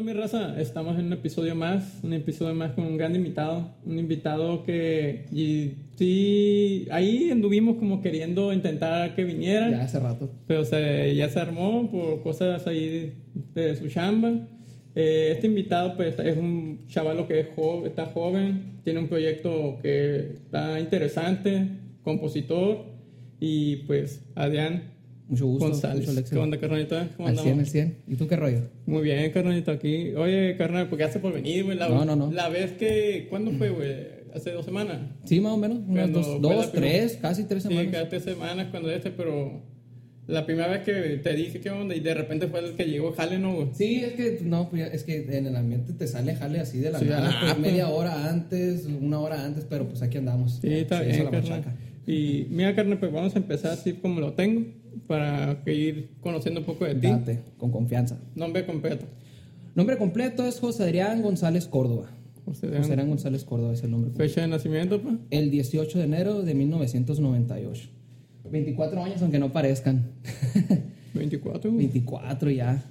onda, mi raza? Estamos en un episodio más, un episodio más con un gran invitado. Un invitado que y, sí, ahí anduvimos como queriendo intentar que viniera. Ya hace rato. Pero se, ya se armó por cosas ahí de, su chamba. Eh, este invitado pues es un chavalo que es joven, está joven, tiene un proyecto que está interesante, compositor y pues Adrián Mucho gusto. González. mucho ¿Qué onda, carnalita? ¿Cómo Al 100, andamos? al 100. ¿Y tú qué rollo? Muy bien, carnalito, aquí. Oye, carnal, ¿por qué hace por venir, güey? La, No, no, no. La vez que... ¿Cuándo fue, güey? Hace dos semanas. Sí, más o menos. Unas dos, dos tres, casi tres Sí, semanas. cada tres semanas cuando este, pero... La primera vez que te dije qué onda y de repente fue el que llegó Jale, ¿no, güey? Sí, es que no, pues, es que en el ambiente te sale jale así de la Sí, nada, ah, pues, pues. media hora antes, una hora antes, pero pues aquí andamos. Sí, está bien, la machaca. Y mira, carnal, pues vamos a empezar así como lo tengo para ir conociendo un poco de ti. Date, con confianza. Nombre completo. Nombre completo es José Adrián González Córdoba. José José Adrián. Adrián González Córdoba es el nombre. completo. Fecha de nacimiento, pues. El 18 de enero de 1998. 24 años, aunque no parezcan. 24, güey. 24 ya.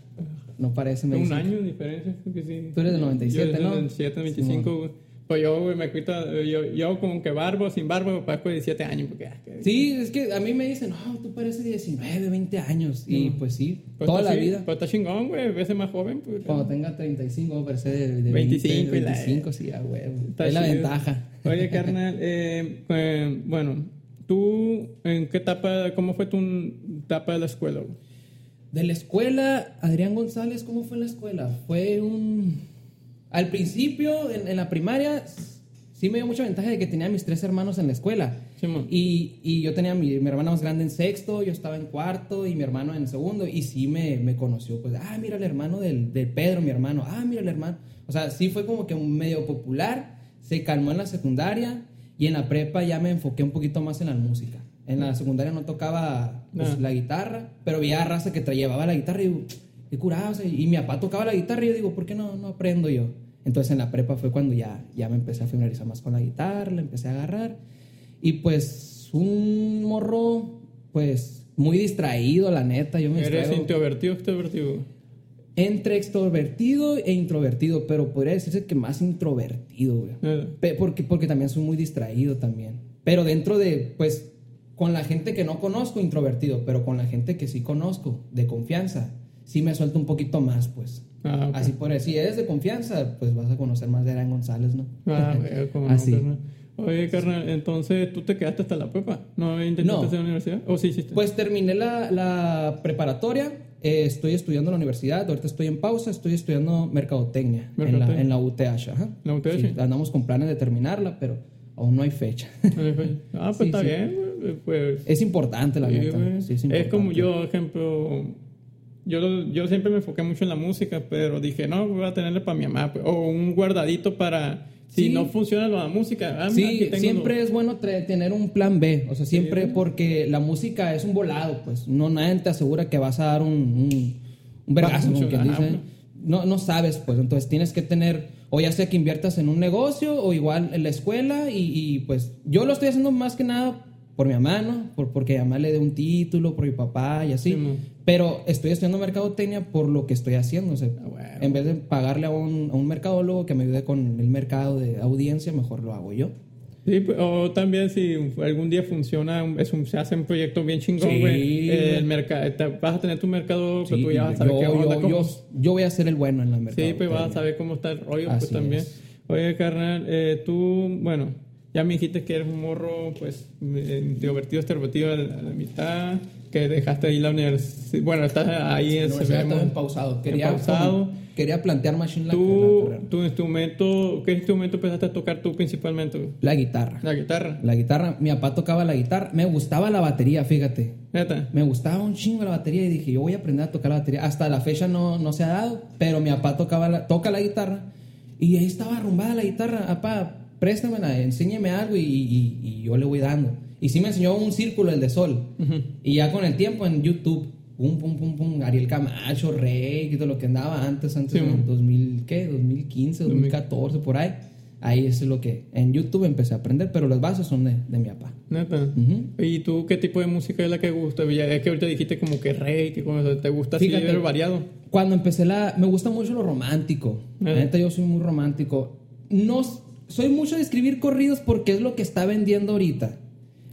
No parece. me Un dicen. año de diferencia, que sí. Tú eres del 97, yo ¿no? del 97, 25, güey. Pues yo, güey, me quito, yo, yo como que barbo, sin barbo, me parezco de 17 años, porque... ah, Sí, es que a mí me dicen, no, tú pareces 19, 20 años. Y pues sí, Pues toda la chi- vida. Pues está chingón, güey, veces más joven, pues. Cuando tenga 35, voy a parecer de, de 25 20, y la- 25, sí, a huevo. Está es la chido. ventaja. Oye, carnal, eh, pues, bueno, tú, ¿en qué etapa, cómo fue tu etapa de la escuela, güey? De la escuela, Adrián González, ¿cómo fue la escuela? Fue un... Al principio, en, en la primaria, sí me dio mucha ventaja de que tenía a mis tres hermanos en la escuela. Y, y yo tenía a mi, mi hermana más grande en sexto, yo estaba en cuarto y mi hermano en segundo. Y sí me, me conoció, pues, ah, mira el hermano del, del Pedro, mi hermano. Ah, mira el hermano. O sea, sí fue como que un medio popular. Se calmó en la secundaria y en la prepa ya me enfoqué un poquito más en la música. En la secundaria no tocaba pues, la guitarra, pero veía raza que tra- llevaba la guitarra y qué curado. o sea, y mi papá tocaba la guitarra y yo digo, ¿por qué no, no aprendo yo? Entonces en la prepa fue cuando ya, ya me empecé a familiarizar más con la guitarra, la empecé a agarrar. Y pues un morro, pues muy distraído, la neta. Yo me ¿Eres distraigo introvertido o extrovertido? entre extrovertido e introvertido, pero podría decirse que más introvertido, güey. Eh, Porque, porque también soy muy distraído también. Pero dentro de, pues, con la gente que no conozco, introvertido, pero con la gente que sí conozco, de confianza, sí me suelto un poquito más, pues. Ah, ok. Así por si eres de confianza, pues vas a conocer más de Adrián González, ¿no? Ah, no, Así. carnal. Oye, carnal, entonces tú te quedaste hasta la prepa. ¿No intentaste No. hacer la universidad? ¿O sí hiciste? Pues terminé la, la preparatoria, eh, estoy estudiando en la universidad, ahorita estoy en pausa, estoy estudiando mercadotecnia, en, Mercadotecnia. la, en la UTH. Ajá. ¿La UTH? Sí, andamos con planes de terminarla, pero aún no hay fecha. ah, pues Sí, está sí. bien. Pues es importante, la. Sí, es, es, como yo, ejemplo, yo, yo siempre me enfoqué mucho en la música, pero dije, no, voy a tenerle para mi mamá, pues, o un guardadito para, si Sí. no funciona la música, ah, aquí Sí, tengo siempre lo- es bueno tener un plan B, o sea, siempre Sí. porque la música es un volado, pues no nadie te asegura que vas a dar un, un, un Va a vergazo, como quien funcionar, dice. No, no sabes, pues entonces tienes que tener, o ya sea que inviertas en un negocio o igual en la escuela y, y, pues yo lo estoy haciendo más que nada por mi mamá, ¿no? Por, porque mi mamá le dé un título, por mi papá y así. Sí. Pero estoy estudiando mercadotecnia por lo que estoy haciendo. O sea, Ah, bueno. en vez de pagarle a un, a un mercadólogo que me ayude con el mercado de audiencia, mejor lo hago yo. Sí, pues, o también si algún día funciona, un- es un, se hace un proyecto bien chingón, Sí. güey, eh, el mercado, vas a tener tu mercado, pero Sí, tú ya vas a saber yo, qué onda, yo, yo, yo voy a ser el bueno en la mercado. Sí, pues vas a saber cómo está el rollo, Así pues también. es. Oye, carnal, eh, tú, bueno, ya me dijiste que eres un morro, pues, eh, introvertido, extrovertido a la, mitad, que dejaste ahí la universidad. Bueno, estás ahí en No, en pausado. Quería, pausado. quería plantear machine la ¿Tú, tu instrumento, qué instrumento empezaste a tocar tú principalmente? La guitarra. La guitarra. La guitarra, mi papá tocaba la guitarra. Me gustaba la batería, fíjate. Neta. Me gustaba un chingo la batería y dije, yo voy a aprender a tocar la batería. Hasta la fecha no, no se ha dado, pero mi papá tocaba la, toca la guitarra y ahí estaba arrumbada la guitarra. Papá, préstamela, enséñeme algo y, y- y yo le voy dando. Y sí me enseñó un círculo, el de sol. Y ya con el tiempo en YouTube, pum, pum, pum, pum, Ariel Camacho, Rey, todo lo que andaba antes, antes Sí, en man. 2000, ¿qué? 2015, 2014, por ahí. Ahí es lo que en YouTube empecé a aprender, pero los bases son de, de mi papá. Neta. Ujú. ¿Y tú qué tipo de música es la que gusta? Es que ahorita dijiste como que rey, que como te gusta así Fíjate. ver variado. Cuando empecé la... Me gusta mucho lo romántico. La neta, yo soy muy romántico. No... Soy mucho de escribir corridos porque es lo que está vendiendo ahorita.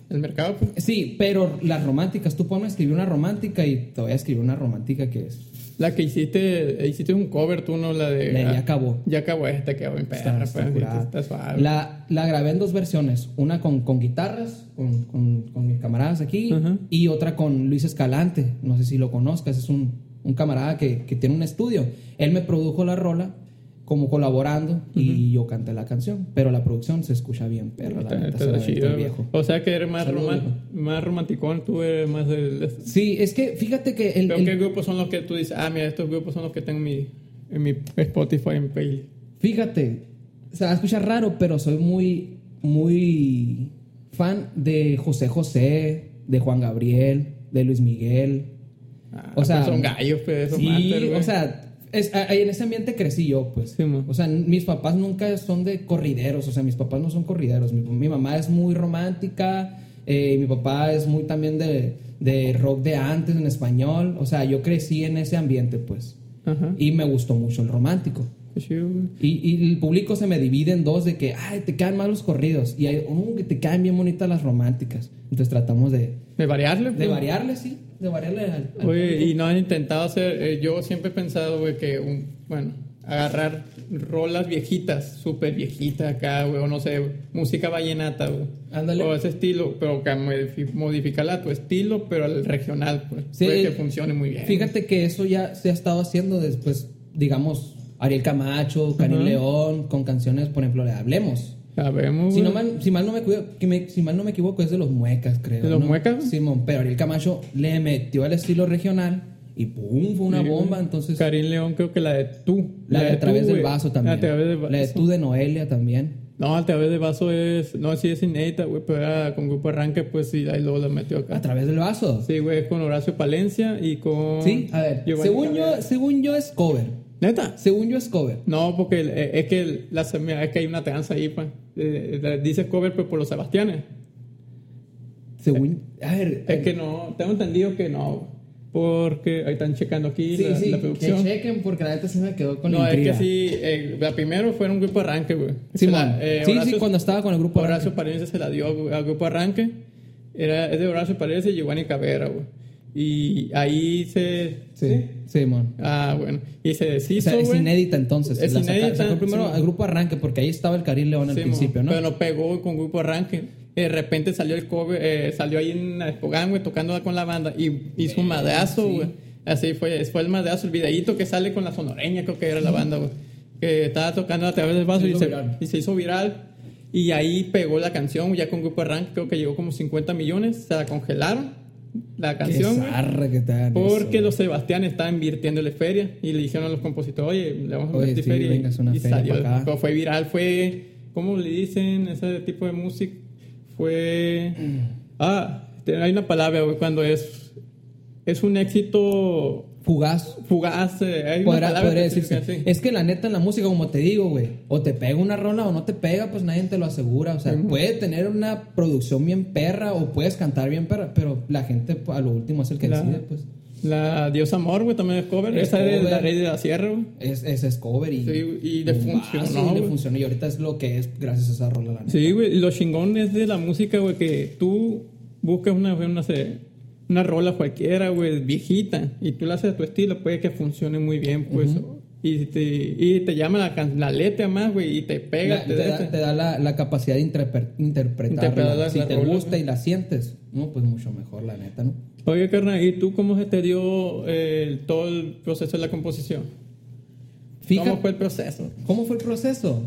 El mercado, pues. Sí, pero las románticas, tú pones escribir una romántica y te voy a escribir una romántica que es... La que hiciste, hiciste un cover, tú no la de. La Ya acabó. Ya acabó esta, quedó en perra, Está, pues, está está suave. La, la grabé en dos versiones, una con, con guitarras, con, con, con mis camaradas aquí, y otra con Luis Escalante, no sé si lo conozcas, es un, un camarada que, que tiene un estudio. Él me produjo la rola como colaborando y yo canté la canción, pero la producción se escucha bien, perra, la Está- neta, se chido, viejo. O sea que eres más, más romanticón, tú eres más del. Sí, es que fíjate que el, ¿Pero el- qué grupos son los que tú dices? Ah, mira, estos grupos son los que tengo en mi, en mi Spotify, en playlist. Fíjate, se va a escuchar raro, pero soy muy, muy fan de José José, de Juan Gabriel, de Luis Miguel. Ah, O sea, pues son gallos, pues, esos Sí, o sea, es- en ese ambiente crecí yo, pues. Sí, o sea, mis papás nunca son de corrideros, o sea, mis papás no son corrideros. Mi, mi mamá es muy romántica, eh, mi papá es muy también de, de rock de antes en español. O sea, yo crecí en ese ambiente, pues. Ajá. Y me gustó mucho el romántico. Y, y el público se me divide en dos de que, ay, te quedan mal los corridos. Y hay uno que te caen bien bonitas las románticas. Entonces tratamos de, De variarle, de pues. variarle, sí. De variarle al, al Oye, público. y no han intentado hacer. eh, yo siempre he pensado, güey, que, un, bueno, agarrar rolas viejitas, súper viejitas acá, güey, o no sé, música vallenata, güey. Ándale. O ese estilo, pero que modifi- modificarla a tu estilo, pero al regional, pues. Sí, Puede que funcione muy bien. Fíjate que eso ya se ha estado haciendo después, digamos, Ariel Camacho, Ajá. León, con canciones, por ejemplo, de Hablemos. Sabemos, Si, no mal, si, mal no me cuido- que me- si mal no me equivoco, es de los muecas, creo. ¿De los ¿no? Muecas? Simón, pero Ariel Camacho le metió al estilo regional y ¡pum! Fue una Sí, bomba. Entonces, Karim León, creo que la de tú. la de A tú, través del güey. vaso también. A través del vaso. La de tú de Noelia también. No, a través del vaso es. No, sí es inédita, güey, pero era con grupo arranque, pues sí, ahí luego la metió acá. A través del vaso. Sí, güey, es con Horacio Palencia y con. Sí, a ver. Giovanni Según yo, según yo es cover. ¿Neta? Según yo es cover. No, porque eh, es que la, es que hay una tranza ahí, pues. Eh, eh, dice cover, pero por los Sebastianes. Según. A ver. Es que no, tengo entendido que no. Porque ahí están checando aquí Sí, la, sí, la que producción. chequen porque la neta sí me quedó con no, es que sí, eh, la primero fue un grupo arranque, güey. Sí, la- eh, sí, sí, Horacio- cuando estaba con el grupo. Horacio Palencia se la dio al grupo Arranque. Era, es de Horacio Palencia y Giovanni Cabrera, güey. Y ahí se. Sí, sí, mon. Ah, bueno. Y se O deshizo, sea, es inédita entonces. Es La saca- inédita, sacó primero sí. al grupo Arranque porque ahí estaba el Karim León al Sí, principio, mo, ¿no? Pero pegó con grupo Arranque. De repente salió el cover, eh, salió ahí en Espogán, güey, tocando con la banda. Y hizo un madrazo, sí. güey. Así fue, fue el madrazo, el videíto que sale con la sonoreña, creo que era la banda, güey. Que estaba tocando a través del vaso Se y se, y se hizo viral. Y ahí pegó la canción, ya con grupo Arranque, creo que llegó como 50 millones. Se la congelaron, la canción, que Porque eso. los Sebastián estaban invirtiéndole feria y le dijeron a los compositores, oye, le vamos a invertir sí, feria. y- vengas una y feria salió. acá. Fue viral, fue, ¿cómo le dicen ese tipo de música? Fue, ah, te- hay una palabra, güey, cuando es, es un éxito Fugaz. fugaz. eh, Hay Podrá, podría decirse. Es que la neta en la música, como te digo, güey, o te pega una rola o no te pega, pues nadie te lo asegura. O sea, puede tener una producción bien perra o puedes cantar bien perra, pero la gente pues, a lo último es el que La- decide, pues. La Diosa Amor, güey, también es cover. Es Esa es la Rey de la Sierra, güey. Es, es, es cover y. Sí, y le funcionó, y le funcionó. Y ahorita es lo que es gracias a esa rola, la neta. Sí, güey, lo chingón es de la música, güey, que tú buscas una, una, una rola cualquiera, güey, viejita, y tú la haces a tu estilo, puede que funcione muy bien, pues. y, te, y te llama la, la letra más, güey, y te pega. La- te da- te da la, la capacidad de interpre- interpretarla. Interpretar si te rola, gusta y la sientes, no, pues mucho mejor, la neta, ¿no? Oye, carnal, ¿y tú cómo se te dio eh, todo el proceso de la composición? Fíjate, ¿Cómo fue el proceso? ¿Cómo fue el proceso?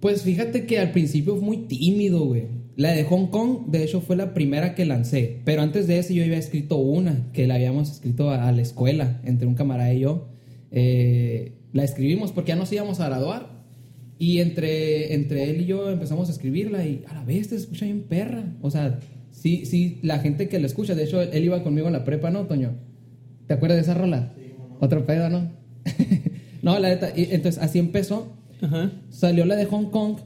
Pues fíjate que al principio fue muy tímido, güey. La de Hong Kong, de hecho, fue la primera que lancé. Pero antes de eso yo había escrito una, que la habíamos escrito a, a la escuela, entre un camarada y yo. Eh, la escribimos porque ya nos íbamos a graduar. Y entre, entre él y yo empezamos a escribirla y a la vez te escucha bien perra. O sea, sí, sí, la gente que la escucha, de hecho, él iba conmigo en la prepa, ¿no, Toño? ¿Te acuerdas de esa rola? Otro pedo, ¿no? no, la neta, entonces así empezó. Ajá. Salió la de Hong Kong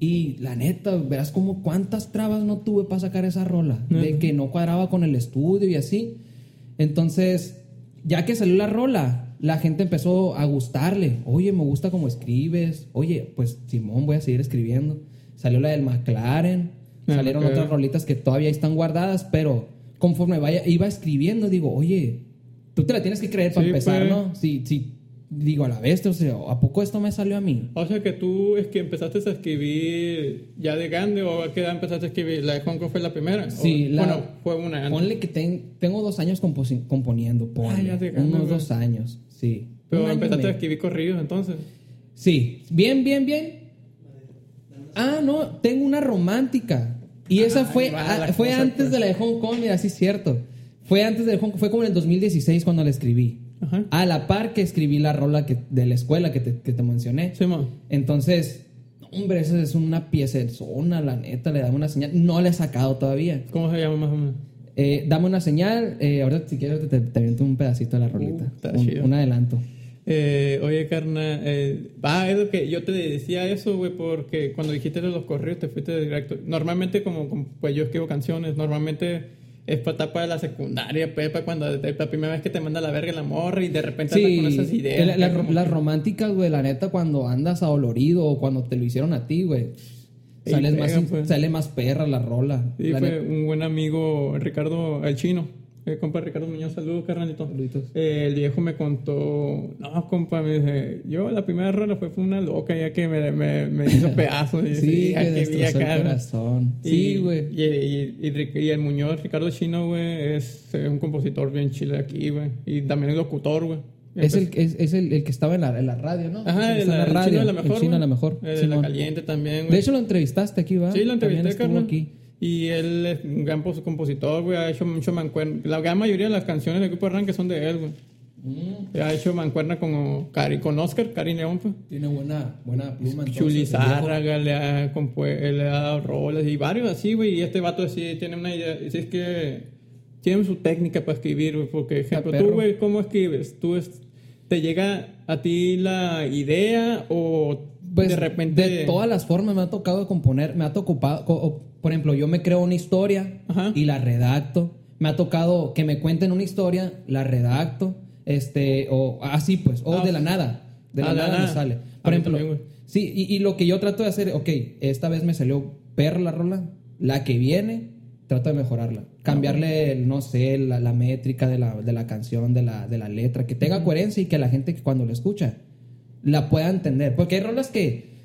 Y la neta, verás como cuántas trabas no tuve para sacar esa rola. De que no cuadraba con el estudio y así. Entonces, ya que salió la rola, la gente empezó a gustarle. Oye, me gusta cómo escribes. Oye, pues Simón, voy a seguir escribiendo. Salió la del McLaren. Ah, Salieron ok. otras rolitas que todavía están guardadas, pero conforme vaya, iba escribiendo, digo, oye, tú te la tienes que creer para Sí, empezar, pues. ¿no? Si, si, digo, a la vez, o sea, ¿a poco esto me salió a mí? O sea que tú es que empezaste a escribir ya de grande o a qué edad empezaste a escribir. ¿La de Hong Kong fue la primera? Sí, O- la- Bueno, fue una antes. Ponle que ten- tengo dos años componiendo, ponle. Ah, ya de grande, unos dos años, sí. Pero empezaste a escribir corridos entonces. Sí, bien, bien, bien. Ah, no, tengo una romántica. Y esa fue, ah, fue antes pues. de la de Hong Kong, mira, sí es cierto. Fue antes de Hong Kong, fue como en el 2016 cuando la escribí. Ajá. A la par que escribí la rola que, de la escuela que te, que te mencioné. Entonces, hombre, esa es una pieza zona, la neta, le damos una señal. No la he sacado todavía. ¿Cómo se llama más o menos? Eh, dame una señal. Eh, ahorita, si quieres, te, te aviento un pedacito de la rolita. Uh, está un, chido. un adelanto. Eh, oye, carnal, eh, ah, es lo que yo te decía eso, güey, porque cuando dijiste de los correos te fuiste directo. Normalmente, como, como, pues yo escribo canciones, normalmente es para etapa de la secundaria, pues, para cuando es la primera vez que te manda la verga la morra y de repente andas Sí, con esas ideas. la- la- que como las románticas, güey, la neta, cuando andas adolorido o cuando te lo hicieron a ti, güey, sales pega, más, pues. sale más perra la rola. Sí, La fue neta. un buen amigo, Ricardo, el chino. Eh, compa Ricardo Muñoz, saludos, carnalito. Saluditos. Eh, el viejo me contó, no, compa, me dice, yo la primera rola fue, fue una loca ya que me, me, me hizo pedazos. Sí, ya que destrozó el corazón. Y- Sí, güey. Y, y, y, el Muñoz, Ricardo Chino, güey, es eh, un compositor bien chile aquí, güey. Y también es locutor, güey. Es, el, es, es el, el que estaba en la, en la radio, ¿no? Ajá, el, en el chino de la mejor. El chino güey. la mejor. El de la caliente también, güey. De hecho, lo entrevistaste aquí, ¿va? Sí, lo entrevisté, carnal. aquí. Y él es un gran pos- compositor, güey. Ha hecho mucho mancuerna. La gran mayoría de las canciones del grupo Arranque son de él, güey. Mm. Ha hecho mancuerna con, con Oscar, Cari León, pues. Tiene buena, buena pluma. entonces, Chuli el viejo. Zárraga le ha, le ha dado roles y varios así, güey. Y este vato así tiene una idea. Y si es que tiene su técnica para escribir, güey. Porque, ejemplo, tú, güey, ¿cómo escribes? ¿Tú es- te llega a ti la idea o Pues de repente. de todas las formas me ha tocado componer, me ha tocado, por ejemplo, yo me creo una historia Ajá. y la redacto. Me ha tocado que me cuenten una historia, la redacto, este, o así pues, o Ah, de la nada, de la ah, nada me sale. Por ejemplo, también, sí, y, y lo que yo trato de hacer, ok, esta vez me salió perra la rola, la que viene, trato de mejorarla. Cambiarle, el, no sé, la, la métrica de la, de la canción, de la, de la letra, que tenga coherencia y que la gente que cuando la escucha la pueda entender. Porque hay rolas que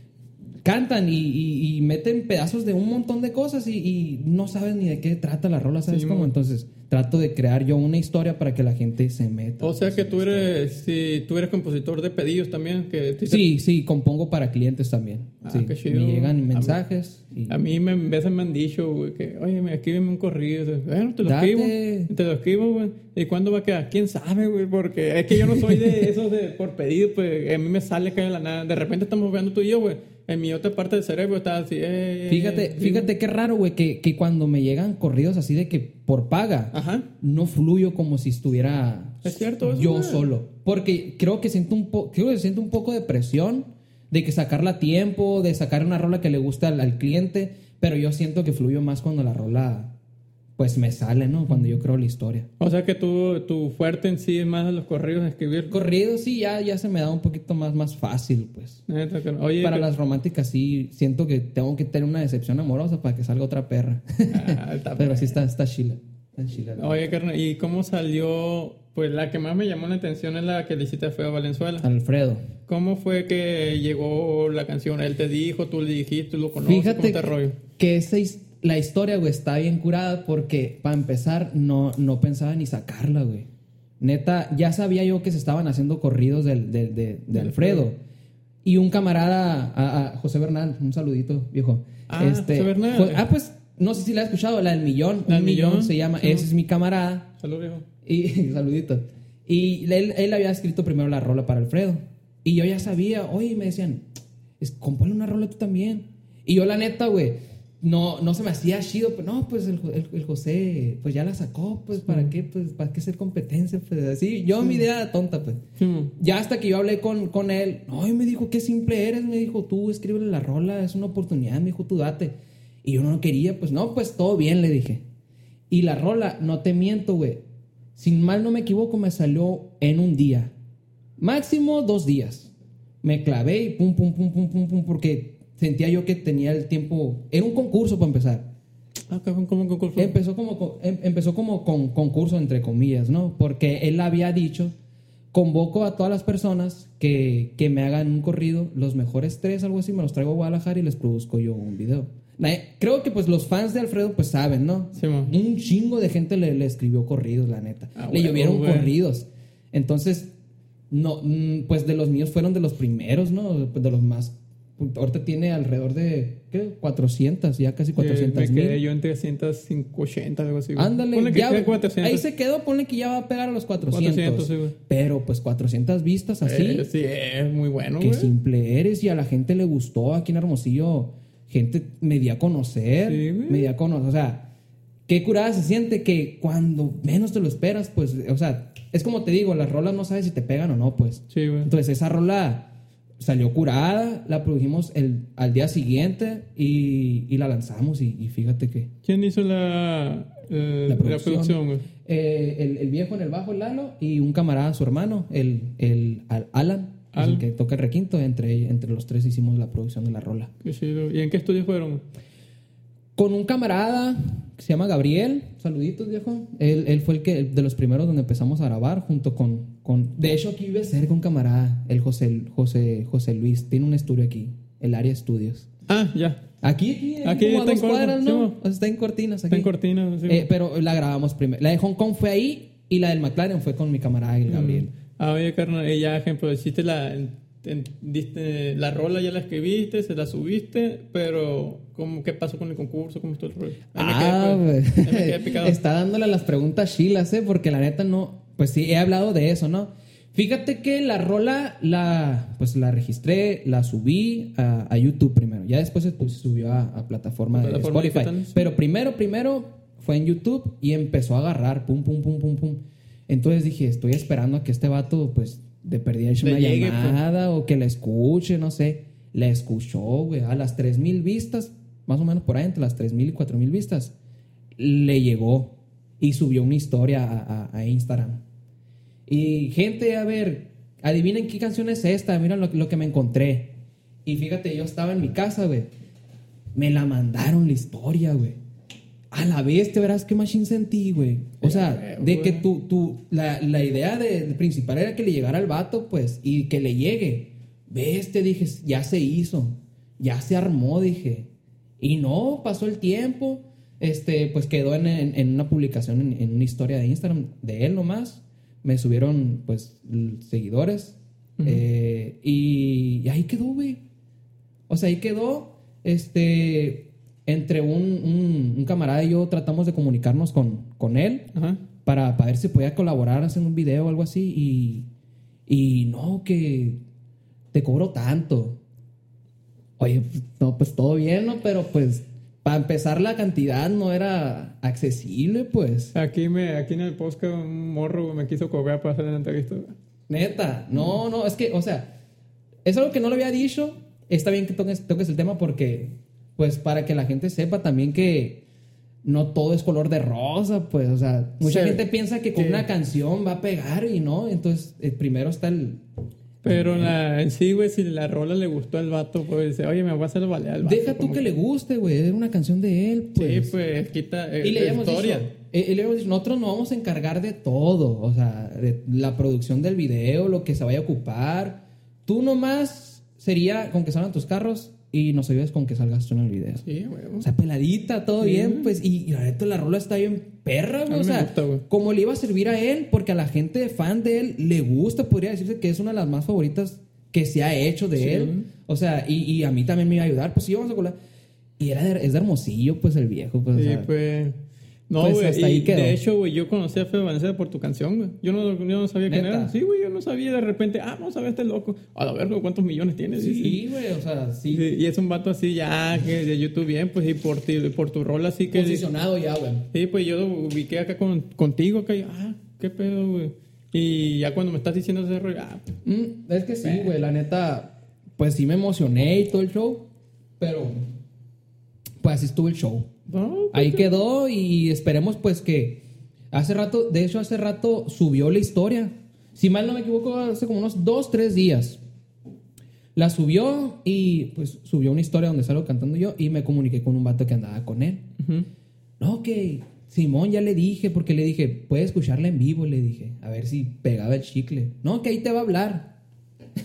cantan y, y- y meten pedazos de un montón de cosas y, y no sabes ni de qué trata la rola, ¿sabes Sí, cómo? mo. Entonces trato de crear yo una historia para que la gente se meta. O sea que tú eres, si tú eres compositor de pedidos también, que te- Sí, sí, compongo para clientes también. Ah, sí. qué chido. Me llegan A mí- mensajes. A mí me, a veces me han dicho, güey, que, oye, me escríbeme un corrido. Bueno, te lo Date. escribo. Te lo escribo, güey. ¿Y cuándo va a quedar? ¿Quién sabe, güey? Porque es que yo no soy de esos de por pedido, pues a mí me sale que de la nada. De repente estamos viendo tú y yo, güey. En mi otra parte del cerebro está así, eh, Fíjate, eh, fíjate qué raro, güey, que, que cuando me llegan corridos así de que por paga, Ajá. no fluyo como si estuviera Es cierto yo solo. Porque creo que siento un poco, creo que siento un poco de presión de que sacarla a tiempo, de sacar una rola que le gusta al, al cliente, pero yo siento que fluyo más cuando la rola pues me sale, ¿no? Cuando yo creo la historia. O sea que tú, tu fuerte en sí es más los corridos, escribir. Corrido sí ya, ya se me da un poquito más, más fácil, pues. Oye, Para las románticas sí siento que tengo que tener una decepción amorosa para que salga otra perra. Ah, pero sí está, está chila. Está chila. la- Oye, carnal, ¿y cómo salió? Pues la que más me llamó la atención es la que le hiciste a Feo Valenzuela. Alfredo. ¿Cómo fue que llegó la canción? ¿Él te dijo, tú le dijiste, tú lo conoces? Fíjate ¿Cómo te rollo? que esa la historia, güey, está bien curada porque, para empezar, no, no pensaba ni sacarla, güey. Neta, ya sabía yo que se estaban haciendo corridos del, del- de, de Alfredo. Y un camarada, a, a José Bernal, un saludito, viejo. Este, Ah, José Bernal. Jo- ah, pues, no sé si la has escuchado, la del millón. La un millón, millón, se llama. sí. Ese es mi camarada. Salud, viejo. Y saludito. Y él, él había escrito primero la rola para Alfredo. Y yo ya sabía, oye, me decían, es, compone una rola tú también. Y yo, la neta, güey, no, no se me hacía chido, pero no, pues el, el- el José, pues ya la sacó, pues para qué, pues para qué ser competencia, pues así. Yo mi idea tonta, pues. Sí. Ya hasta que yo hablé con, con él, no, y me dijo, qué simple eres, me dijo, tú escríbele la rola, es una oportunidad, me dijo, tú date. Y yo no quería, pues no, pues todo bien, le dije. Y la rola, no te miento, güey, sin mal no me equivoco, me salió en un día. Máximo dos días. Me clavé y pum, pum, pum, pum, pum, pum, porque sentía yo que tenía el tiempo. Era un concurso para empezar. Ah, cabrón, ¿cómo concurso? Empezó como, em- empezó como con concurso, entre comillas, ¿no? Porque él había dicho, convoco a todas las personas que, que me hagan un corrido, los mejores tres, algo así, me los traigo a Guadalajara y les produzco yo un video. Creo que pues los fans de Alfredo pues saben, ¿no? Sí, un chingo de gente le, le escribió corridos, la neta. Ah, le huevo, llovieron güey. corridos. Entonces, no, mm, pues de los míos fueron de los primeros, ¿no? De los más... Ahorita tiene alrededor de, ¿qué? 400, ya casi 400 Eh, me quedé mil. yo en 380, algo así. güey. Ándale, Ponle que ya, quede 400. ahí se quedó, ponle que ya va a pegar a los 400. 400, sí, güey. pero pues 400 vistas así, Eh, sí, es muy bueno, qué güey. simple eres y a la gente le gustó aquí en Hermosillo. Gente me di a conocer, Sí, güey. me di a conocer, o sea, qué curada se siente que cuando menos te lo esperas, pues, o sea, es como te digo, las rolas no sabes si te pegan o no, pues. Sí, güey. Entonces esa rola salió curada, la produjimos el, al día siguiente y, y la lanzamos y, y fíjate que ¿Quién hizo la, eh, La la producción. eh, el, el viejo en el bajo, Lalo, y un camarada, su hermano, el, el Al- Alan, el que toca el requinto, entre, entre los tres hicimos la producción de la rola. ¿Y en qué estudio fueron? Con un camarada que se llama Gabriel, saluditos viejo, él, él fue el que de los primeros donde empezamos a grabar junto con, con de hecho aquí vive cerca un camarada, el José, José, José Luis, tiene un estudio aquí, el área estudios. Ah, ya. Aquí, aquí, Aquí como a dos cuadras, ¿no? mo. O sea, está en Cortinas. Aquí. Está en Cortina. sí, Eh, pero la grabamos primero. La de Hong Kong fue ahí y la del McLaren fue con mi camarada el Gabriel. Ah, oye, carnal, y ya, ejemplo, hiciste la, en- diste la rola, ya la escribiste, se la subiste, pero ¿cómo, ¿qué pasó con el concurso? ¿Cómo estuvo el rollo? Me Ah, quedé, pues, me quedé picado. Está dándole las preguntas chilas, ¿eh? Porque la neta no. Pues sí, he hablado de eso, ¿no? Fíjate que la rola la, pues la registré, la subí a, a YouTube primero. Ya después se pues, subió a, a plataforma de Plataforma Spotify. Pero primero, primero fue en YouTube y empezó a agarrar, pum, pum, pum, pum, pum. Entonces dije, estoy esperando a que este vato, pues, de perdida Le una llegue, pues. llamada o que la escuche, no sé. La escuchó, güey, a las 3000 vistas, más o menos por ahí, entre las 3000 y 4000 vistas, le llegó y subió una historia a, a- a Instagram. Y gente, a ver, adivinen qué canción es esta, miren lo, lo que me encontré. Y fíjate, yo estaba en mi casa, güey. Me la mandaron la historia, güey. A la vez, te verás qué machine sentí, güey. O sea, de que tu, tu, la, la idea de, de principal era que le llegara al vato, pues, y que le llegue. Ves, te dije, ya se hizo. Ya se armó, dije. Y no, pasó el tiempo. Este, pues quedó en, en- en una publicación, en, en una historia de Instagram de él nomás. Me subieron, pues, seguidores. Eh, y, y ahí quedó, güey. O sea, ahí quedó. Este, entre un, un- un camarada y yo tratamos de comunicarnos con, con él Ajá. para, para ver si podía colaborar, hacer un video o algo así. Y, y no, que te cobro tanto. Oye, pues, no, pues todo bien, ¿no? Pero pues para empezar la cantidad no era accesible, pues. Aquí, me, aquí en el podcast un morro me quiso cobrar para hacer la entrevista. Neta, no, no, es que, o sea, es algo que no lo había dicho. Está bien que toques, toques el tema porque, pues, para que la gente sepa también que no todo es color de rosa, pues, o sea, mucha Sí. gente piensa que con Sí. una canción va a pegar y no, entonces eh, primero está el... Pero la, en sí, güey, si la rola le gustó al vato, pues dice, oye, me voy a hacer valer al vato. Deja tú que le guste, güey, es una canción de él, pues. Sí, pues quita eh, Y le la historia. dicho, eh, y le habíamos dicho, nosotros nos vamos a encargar de todo, o sea, de la producción del video, lo que se vaya a ocupar. Tú nomás sería con que salgan tus carros y nos ayudes con que salgas tú en el video. Sí, güey. O sea, peladita, todo bien, pues, y, y la neta la rola está bien perra, güey. O sea, gusta, güey. como le iba a servir a él, porque a la gente fan de él le gusta, podría decirse que es una de las más favoritas que se ha hecho de Sí. él. O sea, y, y a mí también me iba a ayudar, pues sí, vamos a colar. Y era de- es de hermosillo, pues el viejo, pues. o Sí, sea, pues. No, Pues güey. hasta ahí quedó. de hecho, güey, yo conocí a Feo Valencia por tu canción, güey. Yo no, yo no sabía quién era. Sí, güey, yo no sabía. De repente, ah, vamos a ver este loco. A la verga, ¿cuántos millones tiene? Sí, güey, o sea, sí. Sí, Y es un vato así ya que de YouTube bien, pues, y por, ti, por tu rol así que... Posicionado ya, güey. Sí, pues yo lo ubiqué acá con, contigo, acá, y, ah, qué pedo, güey. Y ya cuando me estás diciendo ese rollo, ah, Mm, es que sí, güey, la neta, pues sí me emocioné y todo el show, pero pues así estuvo el show. Ahí quedó y esperemos pues que hace rato, de hecho hace rato subió la historia. Si mal no me equivoco, hace como unos dos, tres días. La subió y pues subió una historia donde salgo cantando yo y me comuniqué con un vato que andaba con él. ujú. No, que Simón ya le dije, porque le dije, puede escucharla en vivo, le dije, a ver si pegaba el chicle. No, que ahí te va a hablar.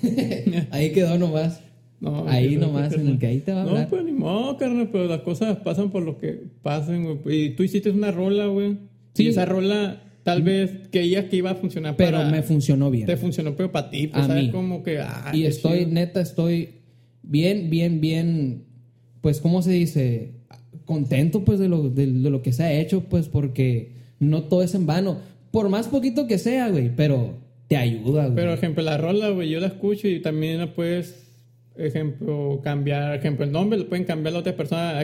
ahí quedó nomás. No, ahí nomás, en el que ahí te va a hablar. No, pues ni modo, carnal, pero las cosas pasan por lo que pasen, güey. Y tú hiciste una rola, güey. Sí. Y esa rola, tal vez creías que iba a funcionar pero para... me funcionó bien. Te funcionó, pero para ti, pues, A ¿sabes? mí. Como que... Ah, y estoy, chido. neta, estoy bien, bien, bien, pues, ¿cómo se dice? Contento, pues, de lo, de, de lo que se ha hecho, pues, porque no todo es en vano. Por más poquito que sea, güey, pero te ayuda, güey. Pero, ejemplo, la rola, güey, yo la escucho y también la puedes, ejemplo, cambiar, ejemplo, el nombre lo pueden cambiar a otra persona.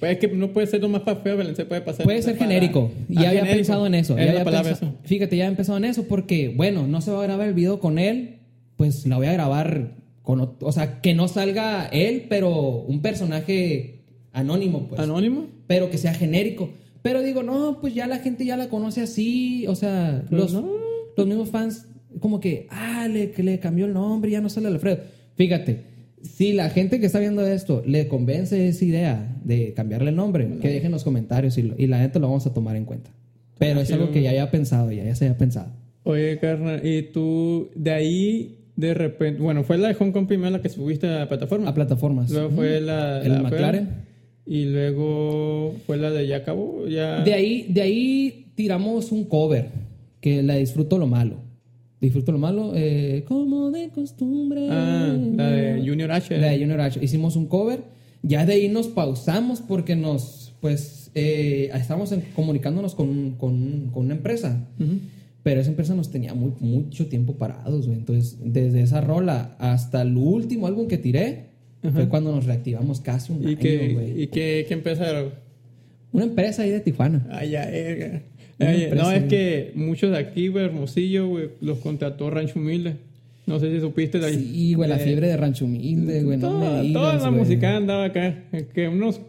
Pues que no puede ser nomás para feo, Valencia puede pasar. Puede ser para- genérico. Ah, Ya había genérico. pensado en eso. Es ya había palabra pensa- eso. Fíjate, ya he pensado en eso porque, bueno, no se va a grabar el video con él, pues la voy a grabar con, o sea, que no salga él, pero un personaje anónimo, pues. ¿Anónimo? pero que sea genérico. Pero digo, no, pues ya la gente ya la conoce así, o sea, Pero los, no. los mismos fans, como que, ah, le, que le cambió el nombre, ya no sale Alfredo. Fíjate, si la gente que está viendo esto le convence esa idea de cambiarle el nombre, que dejen los comentarios y, lo- y la gente lo vamos a tomar en cuenta. Pero es algo que ya había pensado, ya, ya se había pensado. Oye, carnal, y tú de ahí, de repente, bueno, fue la de Hong Kong primero la que subiste a la plataforma. A plataformas. Luego fue la, El la McLaren. Y luego fue la de ya acabó, ya. De ahí, de ahí tiramos un cover, que la disfruto lo malo. Disfruto lo malo, eh, como de costumbre. Ah, la de Junior H. La de Junior H. Hicimos un cover. Ya de ahí nos pausamos porque nos, pues, eh, estábamos comunicándonos con, con- con una empresa. Ujú. Pero esa empresa nos tenía muy- mucho tiempo parados, güey. Entonces, desde esa rola hasta el último álbum que tiré, fue cuando nos reactivamos casi un ¿Y año, que, güey. y que, que empezaron? Una empresa ahí de Tijuana. Ay, ya, eh, Oye, empresa, no, es que muchos de aquí, güey, Hermosillo, güey, los contrató Rancho Humilde. No sé si supiste de ahí. Sí, güey, la Eh, fiebre de Rancho Humilde, güey. No toda, me digas, toda la güey. música andaba acá. Que unos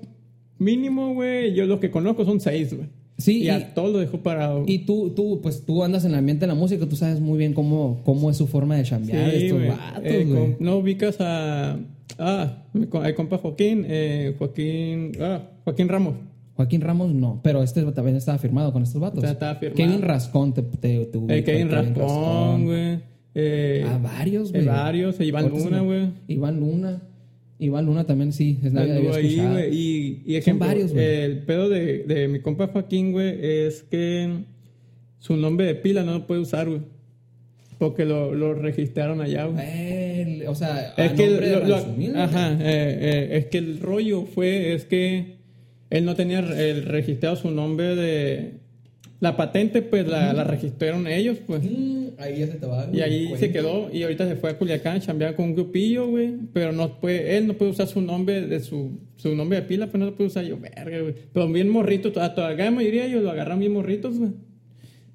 mínimo, güey, yo los que conozco son seis, güey. Sí, y, y- a todos los dejó parado. Y tú, tú, pues tú andas en el ambiente de la música, tú sabes muy bien cómo, cómo es su forma de chambear Sí, estos güey. vatos, Eh, com- no ubicas a. Ah, el compa Joaquín. eh, Joaquín. Ah, Joaquín Ramos. Joaquín Ramos no, pero este también estaba firmado con estos vatos. O sea, estaba firmado. Kevin Rascón te, te, te ubica, El Kevin Raspón, güey. Eh, A varios, eh, güey. varios. eh, Iván Ahorita se Luna, güey. Iván Luna. Iván Luna también sí, es nadie había ahí, güey. Y, y Son ejemplo, varios, güey. el pedo de, de mi compa Joaquín, güey, es que su nombre de pila no lo puede usar, güey. Porque lo, lo registraron allá, güey. Eh, o sea, a Es que, nombre de lo- Humilde, ajá, eh, eh, es que el rollo fue, es que él no tenía el registrado su nombre de... La patente, pues, la, la registraron ellos, pues. Ahí ya se te va. Y ahí cuenta. se quedó y ahorita se fue a Culiacán a chambear con un grupillo, güey. Pero no puede, él no puede usar su nombre de su, su nombre de pila, pues no lo puede usar yo, verga, güey. Pero bien morrito, a toda la gran mayoría ellos lo agarran bien morritos, güey.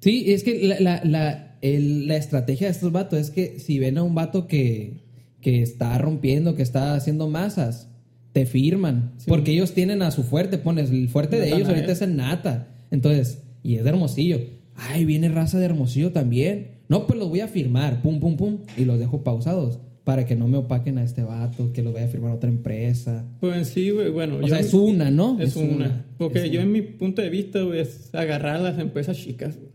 Sí, es que la, la, la, el- la estrategia de estos vatos es que si ven a un vato que, que está rompiendo, que está haciendo masas, te firman. Porque ellos tienen a su fuerte, pones el fuerte de ellos ahorita es el nata. Entonces, y es de Hermosillo. Ay, viene raza de Hermosillo también. No, pues los voy a firmar, pum, pum, pum, y los dejo pausados para que no me opaquen a este vato, que los vaya a firmar otra empresa. Pues en sí, güey, bueno. O yo- sea, es una, ¿no? Es una. Porque Es yo en mi punto de vista, güey, es agarrar a las empresas chicas, güey.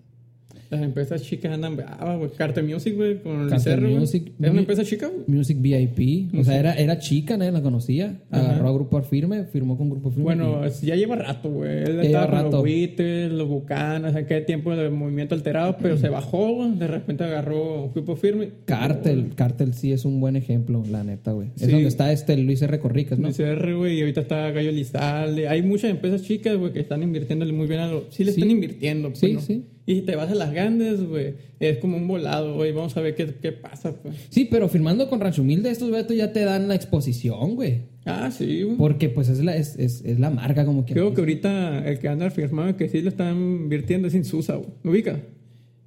Las empresas chicas andan bravas, güey. Carter Music, güey, con el Carter Cerro. Music. Es una empresa chica, güey. Music VIP. O sea, era, era chica, nadie la conocía. Agarró a Grupo Firme, firmó con Grupo Firme. Bueno, es- ya lleva rato, güey. Él estaba con rato. los Beatles, los Bucanas, aquel tiempo de movimiento alterado, pero se bajó, güey. De repente agarró grupo firme. Cartel, Cartel sí es un buen ejemplo, la neta, güey. Es Sí. donde está este Luis R. Corricas, ¿no? Luis R, güey, y ahorita está Gallo Lizalde. Hay muchas empresas chicas, güey, que están invirtiéndole muy bien a lo... Sí le Sí. están invirtiendo, pues, Sí, ¿no? sí. Y si te vas a las grandes, güey, es como un volado, güey. Vamos a ver qué, qué pasa, pues. Sí, pero firmando con Rancho Humilde, estos vetos ya te dan la exposición, güey. Ah, sí, güey. Porque pues es la, es, es, es la marca como que... Creo que ahorita el que anda firmado que sí lo están invirtiendo es Insusa, güey. ¿Lo ubica?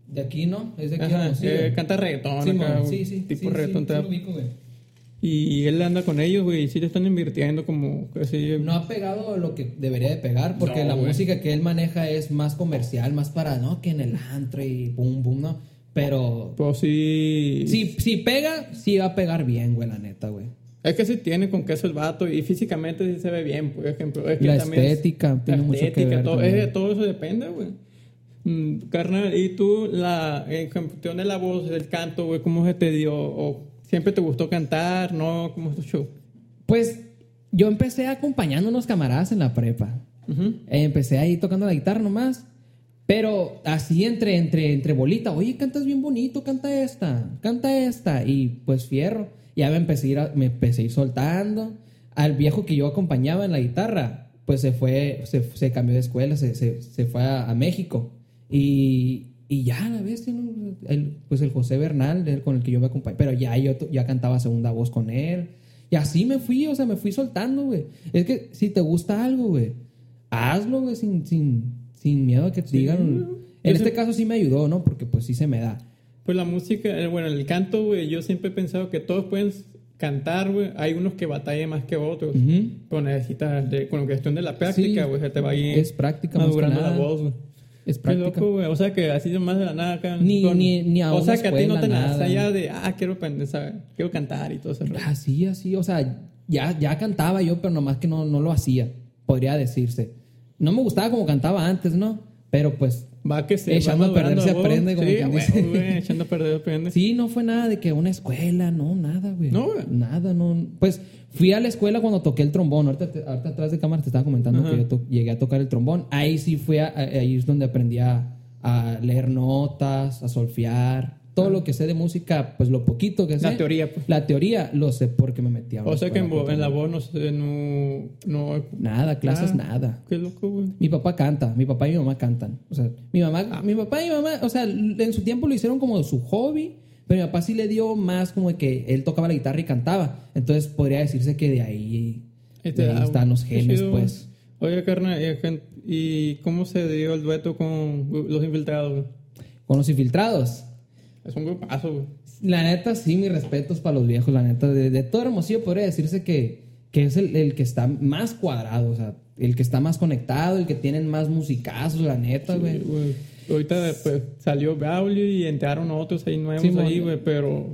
De aquí, ¿no? Es de aquí, Ajá, eh, canta reggaetón Sí, acá, güey. sí, sí. Tipo sí, reggaetón sí, lo ubico, güey. Y él anda con ellos, güey, y sí le están invirtiendo como que sí. No ha pegado lo que debería de pegar, porque No, la güey. música que él maneja es más comercial, más para, ¿no? Que en el antro y boom, boom, ¿no? Pero... Pues sí. Si, si pega, sí va a pegar bien, güey, la neta, güey. Es que sí tiene con queso el vato y físicamente sí se ve bien, por ejemplo. Es que La también es- estética tiene la mucho que estética, ver todo, es- todo eso depende, güey. Mm, carnal, ¿y tú, la, en cuestión de la voz, del canto, güey, cómo se te dio? ¿O siempre te gustó cantar? ¿No? ¿Cómo es tu show? Pues yo empecé acompañando a unos camaradas en la prepa. Empecé ahí tocando la guitarra nomás. Pero así entre, entre, entre bolita, oye, cantas bien bonito, canta esta, canta esta. Y pues fierro. Ya me empecé a ir, a- me empecé a ir soltando. Al viejo que yo acompañaba en la guitarra, pues se fue, se, se cambió de escuela, se, se, se fue a, a México. Y, y ya, la bestia, ¿no? El- pues el José Bernal, el con el que yo me acompañé. Pero ya yo ya cantaba segunda voz con él. Y así me fui, o sea, me fui soltando, güey. Es que si te gusta algo, güey, hazlo, güey, sin, sin, sin miedo a que te digan. Yo En este caso sí me ayudó, ¿no? Porque pues sí se me da. Pues la música, bueno, el canto, güey, yo siempre he pensado que todos pueden cantar, güey. Hay unos que batallan más que otros. Ujú. Pero necesitas, de- con la cuestión de la práctica, Sí, güey, se te va a ir es práctica más que madurando la nada. voz, güey. Es Qué práctica. loco, güey. O sea que así más de la nada acá. Ni- con- ni- ni a O sea que a ti no te nada. allá de, ah, quiero ¿sabes? Quiero cantar y todo ese rollo. Así, así, o sea, ya, ya cantaba yo, pero nomás que no, no lo hacía, podría decirse. No me gustaba como cantaba antes, ¿no? Pero pues, Va que se Echando a perder se aprende, como sí, quien güey, güey, echando a perder se aprende. sí, no fue nada de que una escuela, no, nada, güey. No, güey. Nada, no. Pues fui a la escuela cuando toqué el trombón. Ahorita, atrás de cámara te estaba comentando Ajá. que yo llegué a tocar el trombón. Ahí sí fue, a- a- ahí es donde aprendí a, a leer notas, a solfear. Todo lo que sé de música, pues lo poquito que sé. La teoría, pues. La teoría lo sé porque me metí a O sea que en, la voz no sé, no... no Nada, clases nada. Qué loco, güey. Mi papá canta, mi papá y mi mamá cantan. O sea, mi mamá, mi papá y mi mamá, o sea, en su tiempo lo hicieron como su hobby, pero mi papá sí le dio más como de que él tocaba la guitarra y cantaba. Entonces podría decirse que de ahí, de están los genes, chido, pues. Oye, carnal, ¿y, gen- ¿y cómo se dio el dueto con los infiltrados? Con los infiltrados. Es un grupazo, güey. La neta, sí, mis respetos para los viejos, la neta. De, de todo Hermosillo podría decirse que, que es el, el que está más cuadrado, o sea, el que está más conectado, el que tienen más musicazos, la neta, güey. Sí. Ahorita pues, salió Braulio y entraron otros ahí nuevos Sí, ahí, güey, pero,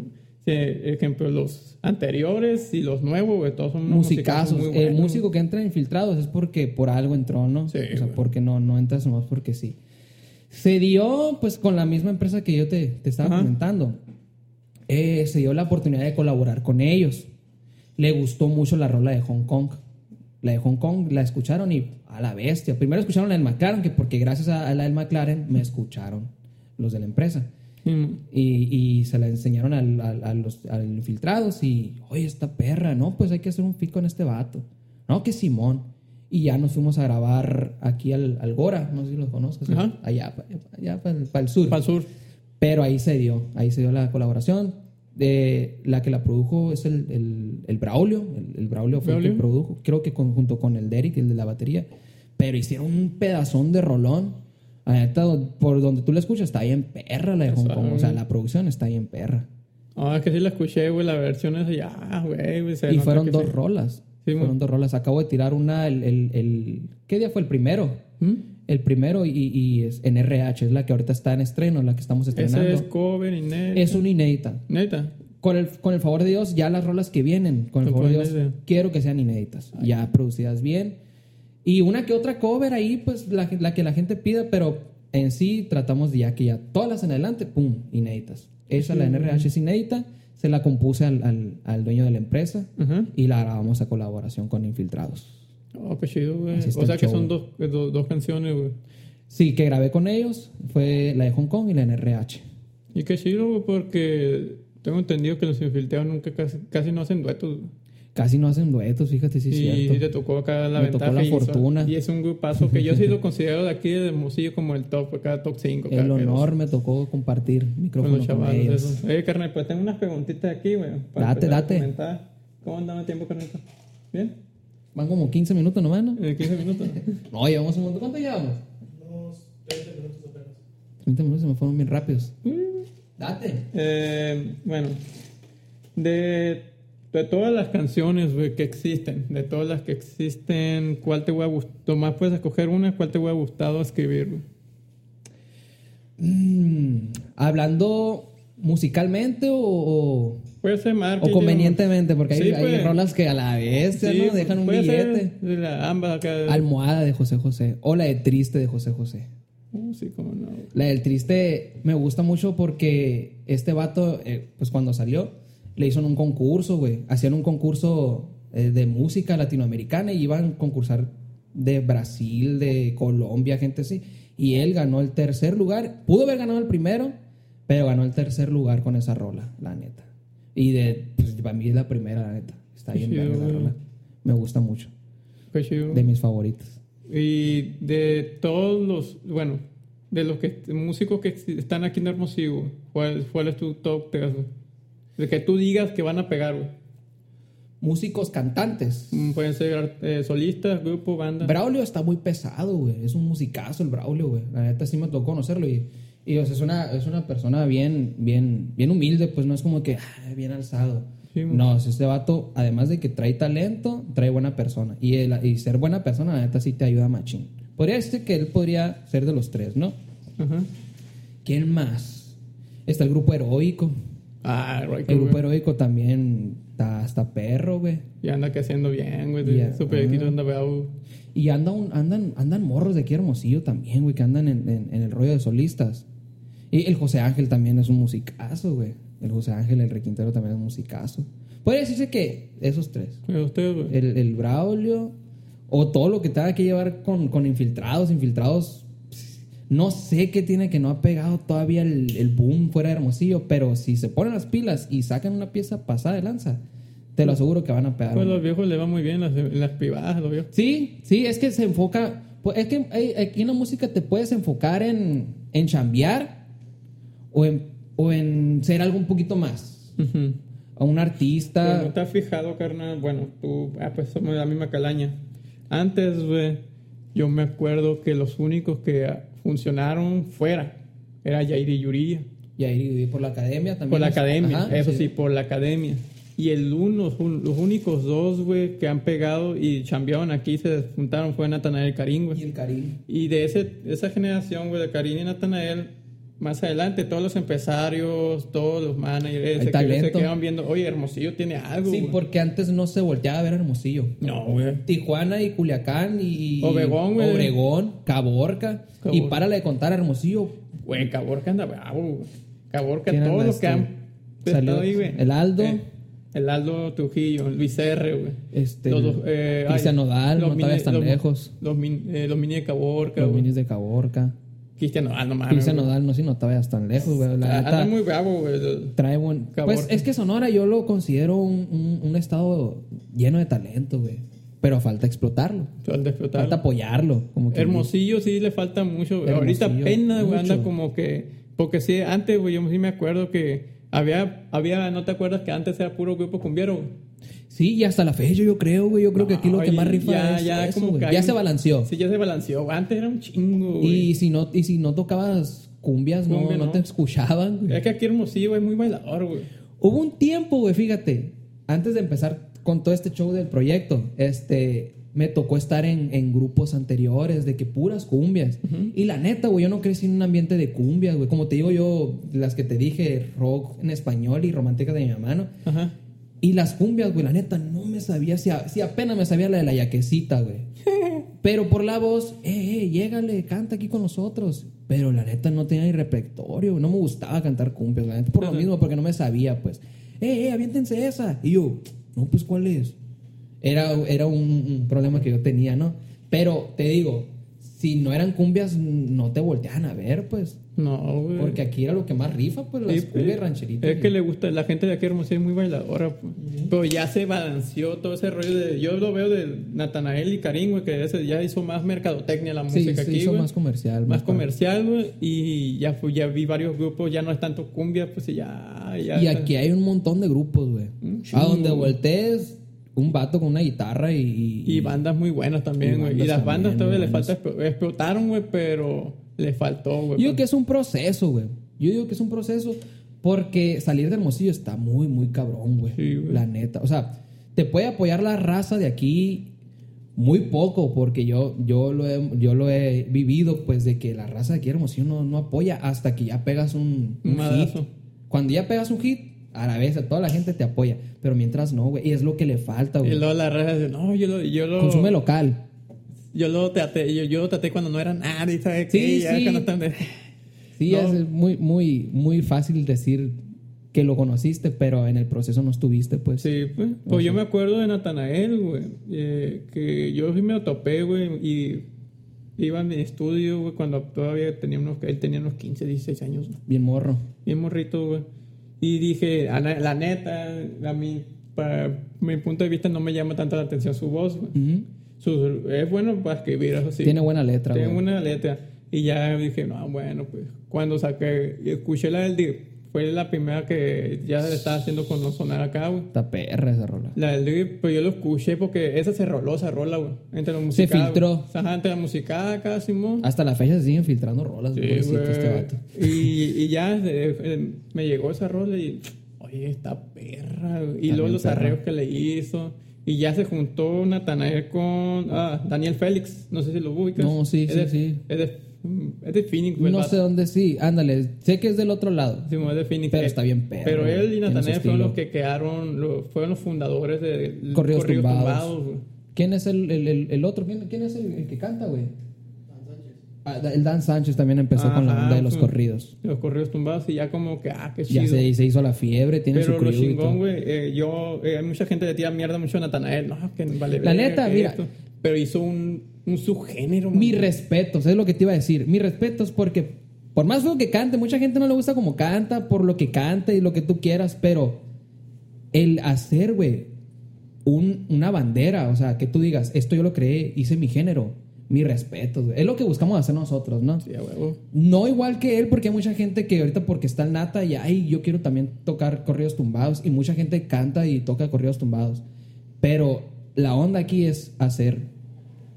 sí, ejemplo, los anteriores y los nuevos, güey, todos son musicazos. el músico que entra en infiltrados es porque por algo entró, ¿no? Sí, o sea, porque no, no entras nomás porque sí. Se dio, pues, con la misma empresa que yo te, te estaba Ajá. comentando. Eh, se dio la oportunidad de colaborar con ellos. Le gustó mucho la rola de Hong Kong. La de Hong Kong la escucharon y a la bestia. Primero escucharon la del McLaren, que porque gracias a, la del McLaren me escucharon los de la empresa. Mon. Y, y se la enseñaron al, al- a los al infiltrados y, oye, esta perra, no, pues hay que hacer un fit con este vato. No, que Simón. Y ya nos fuimos a grabar aquí al, al Gora, no sé si lo conozcas, allá, allá para el, sur. Para el sur. Pero ahí se dio, ahí se dio la colaboración. De, la que la produjo es el, el, el Braulio, el, el Braulio fue el que Braulio. produjo, creo que con- junto con el Derek, el de la batería. Pero hicieron un pedazón de rolón. Neta, por donde tú la escuchas, está ahí en perra la de Hong Kong. O sea, la producción está ahí en perra. Ah, es que sí la escuché, güey, la versión esa ya, güey. güey, Y fueron dos sí. rolas. Sí, fueron mon. dos rolas. Acabo de tirar una, el, el, el- ¿qué día fue el primero? ¿Mm? El primero y, y es en RH, es la que ahorita está en estreno, la que estamos estrenando. Ese es cover net. Es una inédita. Neta. Con el, con el favor de Dios, ya las rolas que vienen, con el favor de Dios, inédita. quiero que sean inéditas, ya producidas bien. Y una que otra cover ahí, pues la, la que la gente pida, pero en sí tratamos de ya que ya todas las en adelante, pum, inéditas. Esa, la NRH es inédita, se la compuse al, al, al dueño de la empresa y la grabamos a colaboración con Infiltrados. Oh, qué chido, güey. O sea que show, son dos, dos, dos canciones, güey. Sí, que grabé con ellos fue la de Hong Kong y la NRH. Y qué chido, güey, porque tengo entendido que los infiltrados nunca casi, casi no hacen duetos. Casi no hacen duetos, fíjate si es y te tocó acá la Me tocó ventaja. la y hizo- fortuna. y es un grupazo que yo sí lo considero de aquí de Hermosillo como el top, acá top 5. El honor me tocó compartir con micrófono los con, chavales. ellos. Oye, carnal, pues tengo unas preguntitas aquí, güey. para Date, date. ¿Cómo andaba el tiempo, carnalito? ¿Bien? Van como 15 minutos nomás, ¿no? Eh, 15 minutos. No, llevamos un montón. ¿Cuánto llevamos? Unos 30 minutos apenas. 30 minutos se me fueron bien rápidos. Mm. Date. Eh, bueno, de, de todas las canciones güey, que existen, de todas las que existen, ¿cuál te hubiera gustado? Más puedes escoger una, ¿cuál te hubiera gustado escribir? Mm, Hablando musicalmente o, o, Puede ser marketing. o convenientemente, porque hay, Sí, hay rolas que a la vez Sí, ¿no? dejan un ser billete. de la- ambas acá. Almohada de José José. O la de Triste de José José. Uh, sí, cómo no. La del Triste me gusta mucho porque este vato, eh, pues cuando salió, le hizo un concurso, güey. Hacían un concurso eh, de música latinoamericana y iban a concursar de Brasil, de Colombia, gente así. Y él ganó el tercer lugar. Pudo haber ganado el primero, pero ganó el tercer lugar con esa rola, la neta. Y de, pues para mí es la primera, la neta. Está bien verga la rola. Me gusta mucho. Qué chido. De mis favoritas. Y de todos los, bueno, de los que, músicos que están aquí en Hermosillo, ¿cuál, cuál es tu top 3? De que tú digas que van a pegar, güey. Músicos cantantes. Mm, Pueden ser eh, solistas, grupo, banda. Braulio está muy pesado, güey. Es un musicazo el Braulio, güey. La neta sí me tocó conocerlo y, y o sea, es, una, es una persona bien, bien, bien humilde, pues no es como que ah, bien alzado. Sí, no, este vato, además de que trae talento, trae buena persona. Y, el- y ser buena persona, la neta sí te ayuda machín. Podría decirse que él podría ser de los tres, ¿no? Ajá. ¿Quién más? Está el grupo heroico. Ah, right, El grupo güey. heroico también está, está perro, güey. Y anda que haciendo bien, güey. Ya, Su proyectito ajá. anda bravo. Y anda un- andan, andan morros de aquí Hermosillo también, güey, que andan en, en- en el rollo de solistas. Y el José Ángel también es un musicazo, güey. El José Ángel, el Requintero también es un musicazo. Puede decirse que esos tres. ¿Y ustedes, güey? El, el Braulio, o todo lo que tenga que llevar con, con infiltrados. Infiltrados, no sé qué tiene que no ha pegado todavía el, el boom fuera de Hermosillo, pero si se ponen las pilas y sacan una pieza pasada de lanza, te lo aseguro que van a pegar. Pues los viejos le va muy bien las, las privadas, los viejos. Sí, sí, es que se enfoca. pues, es que aquí en la música te puedes enfocar en, en chambear o en, o en ser algo un poquito más. A un Pero artista. no te has fijado, carnal. Bueno, tú, ah, pues somos de la misma calaña. Antes, güey, yo me acuerdo que los únicos que funcionaron fuera era Jair y Yuriya. Y ahí viví por la academia también. Por la es- academia, Ajá, eso sí. por la academia. Y el uno, los, un- los únicos dos, güey, que han pegado y chambearon aquí, se juntaron, fue Natanael Karim, Y güey. el Karim. Y de ese, esa generación, güey, de Karim y Natanael, más adelante, todos los empresarios, todos los managers, que- se quedaban viendo, oye, Hermosillo tiene algo, Sí, güey". porque antes no se volteaba a ver Hermosillo. No, güey. Tijuana y Culiacán y. Obregón, güey. Obregón, Caborca. Y párale de contar Hermosillo. Güey, Caborca anda bravo. Caborca, ¿Quién todos los que este? han Salió estado ahí, güey. el Aldo. Eh, el Aldo Trujillo, Luis R, güey. Este, Los eh, Cristian Nodal, no te vayas tan los- lejos. Los, min- eh, los mini de Caborca, Los güey. minis de Caborca. Cristian Nodal, no mames. Cristian. Nodal, no si no te vayas tan lejos, güey. La neta, muy bravo, güey. trae buen. Caborca. Pues es que Sonora yo lo considero un, un- un estado lleno de talento, güey. Pero falta explotarlo. Al explotar. Falta apoyarlo. Como que Hermosillo sí le falta mucho. güey. Ahorita apenas, güey, anda como que. Porque sí, antes, güey, yo sí me acuerdo que había, había, ¿no te acuerdas que antes era puro grupo cumbiero? güey? Sí, y hasta la fecha yo creo, güey. Yo creo que aquí lo que más rifa ya, es ya, eso, como güey. Ya se balanceó. Sí, ya se balanceó. Antes era un chingo, güey. Y si no, y si no tocabas cumbias, no, Cumbia, no no. te escuchaban, güey. Es que aquí Hermosillo es muy bailador, güey. Hubo un tiempo, güey, fíjate, antes de empezar con todo este show del proyecto, este, me tocó estar en, en grupos anteriores de que puras cumbias. Y la neta, güey, yo no crecí en un ambiente de cumbias, güey. Como te digo yo, las que te dije, rock en español y románticas de mi mamá, ¿no? Ajá. Y las cumbias, güey, la neta, no me sabía, si, a- si apenas me sabía la de la yaquecita, güey. Pero por la voz, eh, eh, llégale, canta aquí con nosotros. Pero la neta no tenía ni repertorio, no me gustaba cantar cumbias, la neta, por lo mismo, porque no me sabía, pues. Eh, eh, aviéntense esa. Y yo, no, pues, ¿cuál es? Era, era un, un problema que yo tenía, ¿no? Pero te digo, si no eran cumbias, no te volteaban a ver, pues. No, güey. Porque aquí era lo que más rifa, pues, las Sí, cumbias eh, rancheritas. Es que le gusta, la gente de aquí Hermosillo es muy bailadora, pues. pero ya se balanceó todo ese rollo de, yo lo veo de Natanael y Karim, güey, que ese ya hizo más mercadotecnia la Sí, música se aquí, hizo güey. más comercial. más padre. comercial, güey, y ya fui, ya vi varios grupos, ya no es tanto cumbia, pues y ya, ya Y aquí hay un montón de grupos, güey. A donde voltees, un vato con una guitarra y... y bandas muy buenas y también, güey. Y, bandas las bandas también, todavía muy le falta, explo- explotaron, güey, pero le faltó, güey. Yo digo que es un proceso, güey. Yo digo que es un proceso porque salir de Hermosillo está muy, muy cabrón, güey. Sí, güey. La neta. O sea, te puede apoyar la raza de aquí muy poco porque yo, yo, lo, he, yo lo he vivido, pues, de que la raza de aquí de Hermosillo no, no apoya hasta que ya pegas un, Un hit. Cuando ya pegas un hit, a la vez toda la gente te apoya. Pero mientras no, güey. Y es lo que le falta, Y güey. luego la raza dice, no, yo lo, yo lo, Consume local. yo lo traté, yo, yo lo traté cuando no era nadie, ¿sabes Sí, qué? Ya sí. cuando están de- Sí, No. es muy, muy, muy fácil decir que lo conociste, pero en el proceso no estuviste, pues. Sí, pues. Pues yo me acuerdo de Natanael, güey. eh, que yo sí me lo topé, güey. Y iba a mi estudio, güey, cuando todavía tenía unos, él tenía unos 15, 16 años. Bien morro. Bien morrito, güey. Y dije, la, neta, a mí, para mi punto de vista, no me llama tanto la atención su voz, güey. Ujú. Su- es bueno para escribir, eso sí. Tiene buena letra, Tiene una letra. Y ya dije, no, bueno, pues cuando saqué, escuché la del fue la primera que ya se estaba haciendo con no sonar acá, güey. Está perra esa rola. La del Drip, pues yo lo escuché porque esa se roló, esa rola, güey. Entre la música. filtró. Ajá, entre la música acá, Simón. Hasta la fecha se siguen filtrando rolas, Sí, pobrecito güey. este vato. Y, y ya eh, eh, me llegó esa rola y, oye, esta perra. güey. Y luego los perra. arreos que le hizo. Y ya se juntó Natanael con ah, Daniel Félix. No sé si lo ubicas. No, sí, Es sí, de- sí. Es de, es de Phoenix, No sé dónde sí, ándale. Sé que es del otro lado. Simón, es de Phoenix. Pero está bien perro, Pero él y Natanael fueron los que quedaron, lo- fueron los fundadores de Corridos tumbados. güey. ¿Quién es el, el, el, el otro? ¿Quién, quién es el, el que canta, güey? Ah, el Dan Sánchez también empezó con la onda de los sí. corridos. Los corridos tumbados y ya como que, ah, qué chido. Ya se, se hizo la fiebre, tiene Pero su lo y todo. chingón, güey, eh, yo, eh, hay mucha gente le tira mierda mucho a Natanael, no, que vale La neta, mira. esto. Pero hizo un, un subgénero, Mi respeto, es lo que te iba a decir. Mi respeto es porque, por más feo que cante, mucha gente no le gusta como canta, por lo que canta y lo que tú quieras, pero el hacer, güey, un- una bandera, o sea, que tú digas, esto yo lo creé, hice mi género, mi respeto, güey. Es lo que buscamos hacer nosotros, ¿no? Sí, huevo. No igual que él, porque hay mucha gente que ahorita porque está en nata y ay, yo quiero también tocar corridos tumbados y mucha gente canta y toca corridos tumbados. Pero la onda aquí es hacer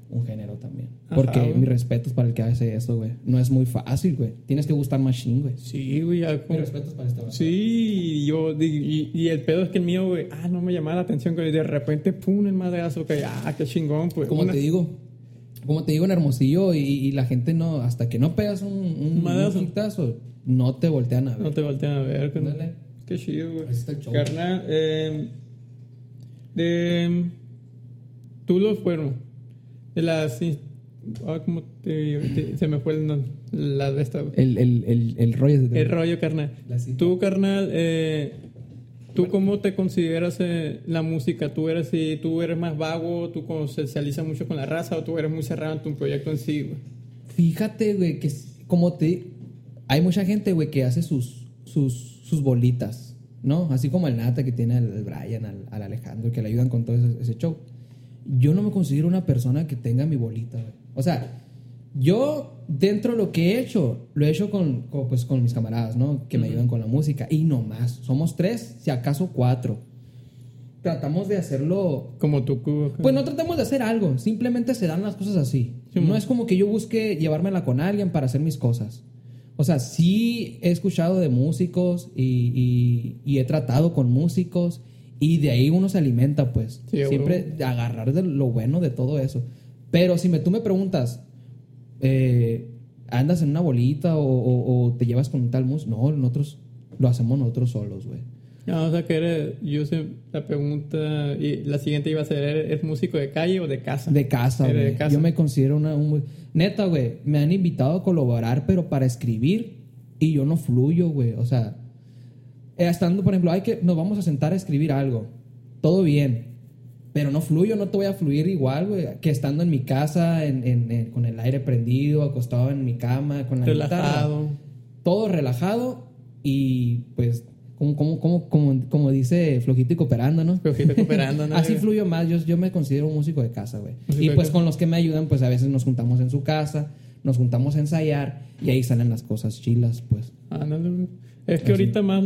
un género también. Ajá, Porque güey. mi respeto es para el que hace eso, güey. No es muy fácil, güey. Tienes que gustar machine, güey. Sí, güey, ya Mi respeto es para este vato. Sí, y yo, y, y el pedo es que el mío, güey, ah, no me llamaba la atención, que de repente, pum, el madrazo, que, ah, qué chingón, pues. Como una- te digo, como te digo en Hermosillo y, y la gente no, hasta que no pegas un, un, un Madrazo. hitazo, no te voltean a ver. No te voltean a ver, Ándale. Qué chido, güey. Así está el show. Carnal, eh, de. Tú los fueron. De las. Ah, ¿cómo te, te- se me fue el nombre. La de esta, güey. El, el, el, el rollo de El rollo, carnal. Tú, carnal, eh, ¿tú cómo te consideras eh, la música? ¿Tú eres, si tú eres más vago, tú socializas mucho con la raza o tú eres muy cerrado en tu proyecto en sí, güey? Fíjate, güey, que como te... Hay mucha gente, güey, que hace sus, sus, sus bolitas, ¿no? Así como el Nata que tiene al, al Brian, al, al Alejandro, que le ayudan con todo ese, ese show. Yo no me considero una persona que tenga mi bolita, güey. O sea, yo dentro de lo que he hecho, lo he hecho con, con, pues, con mis camaradas, ¿no? Que me ayudan con la música. Y no más. Somos tres, si acaso cuatro. Tratamos de hacerlo Como tú, pues no tratamos de hacer algo, simplemente se dan las cosas así. Sí, no man. es como que yo busque llevármela con alguien para hacer mis cosas. O sea, sí he escuchado de músicos y, y- y he tratado con músicos y de ahí uno se alimenta, pues. Sí, Siempre de agarrar de lo bueno de todo eso. Pero si me, tú me preguntas, eh, ¿andas en una bolita o, o- o te llevas con tal músico? No, nosotros lo hacemos nosotros solos, güey. No, o sea que eres, yo sé, la pregunta, y la siguiente iba a ser, ¿eres, músico de calle o de casa? De casa, güey. Yo me considero una... un Neta, güey, me han invitado a colaborar, pero para escribir y yo no fluyo, güey. O sea, estando, por ejemplo, hay que, nos vamos a sentar a escribir algo. Todo bien. Pero no fluyo, no te voy a fluir igual, güey, que estando en mi casa, en- en- en- con el aire prendido, acostado en mi cama, con la guitarra. Relajado. todo relajado y pues como, como, como, como, como dice Flojito y Cooperando, ¿no? Flojito y cooperando, ¿no? Así fluyo más, yo, yo me considero un músico de casa, güey. Y pues con los que me ayudan, pues a veces nos juntamos en su casa, nos juntamos a ensayar y ahí salen las cosas chilas, pues. Ándale, güey. Es que ahorita más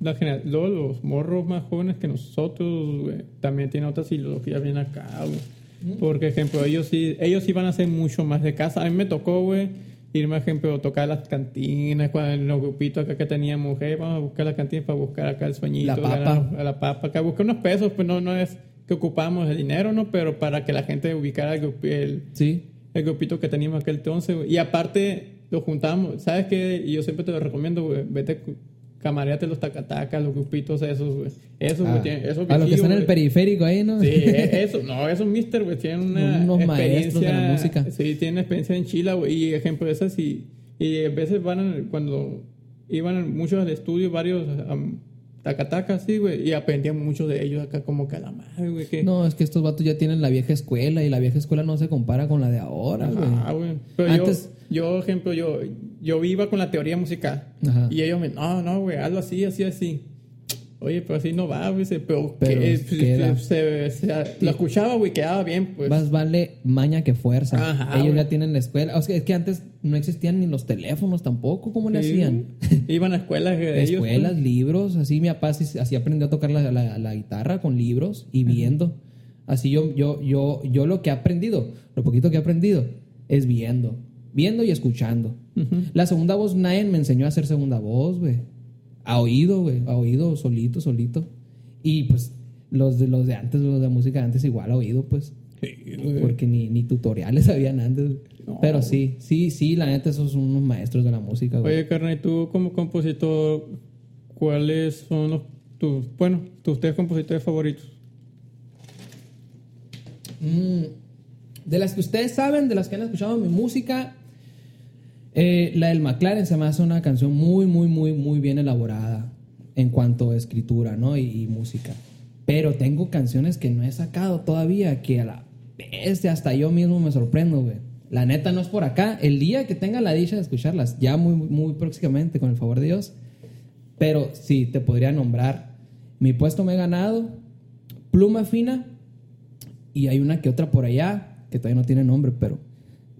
la genera- luego los morros más jóvenes que nosotros, güey, también tienen otras filosofías bien acá, güey. Porque, ejemplo, ellos sí, ellos sí van a hacer mucho más de casa. A mí me tocó, güey, irme, ejemplo, tocar las cantinas, cuando en los grupitos acá que teníamos, hey, vamos a buscar las cantinas para buscar acá el sueñito. La papa. A la papa, acá buscar unos pesos, pues no, no es que ocupamos el dinero, ¿no? Pero para que la gente ubicara el, el, Sí. el grupito que teníamos aquel entonces, güey. Y aparte, lo juntamos. ¿Sabes qué? Y yo siempre te lo recomiendo, güey. Vete, camareate los tacatacas, los grupitos esos, güey. Esos, güey. Ah, tienen- esos a los que están en el güey. periférico ahí, ¿no? Sí, e- eso, no, esos mister, güey, tienen una Unos maestros de la experiencia- música. Sí, tienen experiencia en Chile, güey, y ejemplo de esas, y, y a veces van, cuando iban muchos al estudio, varios am, tacatacas, sí, güey, y aprendían mucho de ellos acá como que a la madre, güey, que... No, es que estos vatos ya tienen la vieja escuela y la vieja escuela no se compara con la de ahora, güey. Ah, güey. Pero Antes- yo, yo, ejemplo, yo, yo iba con la teoría musical. Ajá. Y ellos me, no, no, güey, hazlo así, así, así. Oye, pero así no va, güey. Pero, Pero que, queda. se, se- se- lo escuchaba, güey, quedaba bien, pues. Más vale maña que fuerza. Ajá, Ellos güey. ya tienen la escuela. O sea, es que antes no existían ni los teléfonos tampoco. ¿Cómo le hacían? Iban a escuelas de ellos. Escuelas, pues. libros. Así mi papá sí- así aprendió a tocar la, la- la guitarra con libros y viendo. Así yo, yo, yo, yo lo que he aprendido, lo poquito que he aprendido, es viendo. Viendo y escuchando. La segunda voz, nadie me enseñó a hacer segunda voz, güey. A oído, güey. A oído, solito, solito. Y pues los de los de antes, los de música de antes, igual a oído, pues. Sí. Porque ni, ni tutoriales habían antes. No. Pero sí, sí, sí, la neta, esos son unos maestros de la música, güey. Oye, carnal, ¿y tú como compositor, cuáles son los, tus, bueno, tus tres compositores favoritos? Mm, de las que ustedes saben, de las que han escuchado mi música, eh, la del McLaren se me hace una canción muy, muy, muy, muy bien elaborada en cuanto a escritura, ¿no? Y, música. Pero tengo canciones que no he sacado todavía, que a la vez hasta yo mismo me sorprendo, güey. La neta no es por acá. El día que tenga la dicha de escucharlas, ya muy, muy próximamente, con el favor de Dios. Pero sí, te podría nombrar Mi puesto me he ganado, Pluma fina, y hay una que otra por allá que todavía no tiene nombre, pero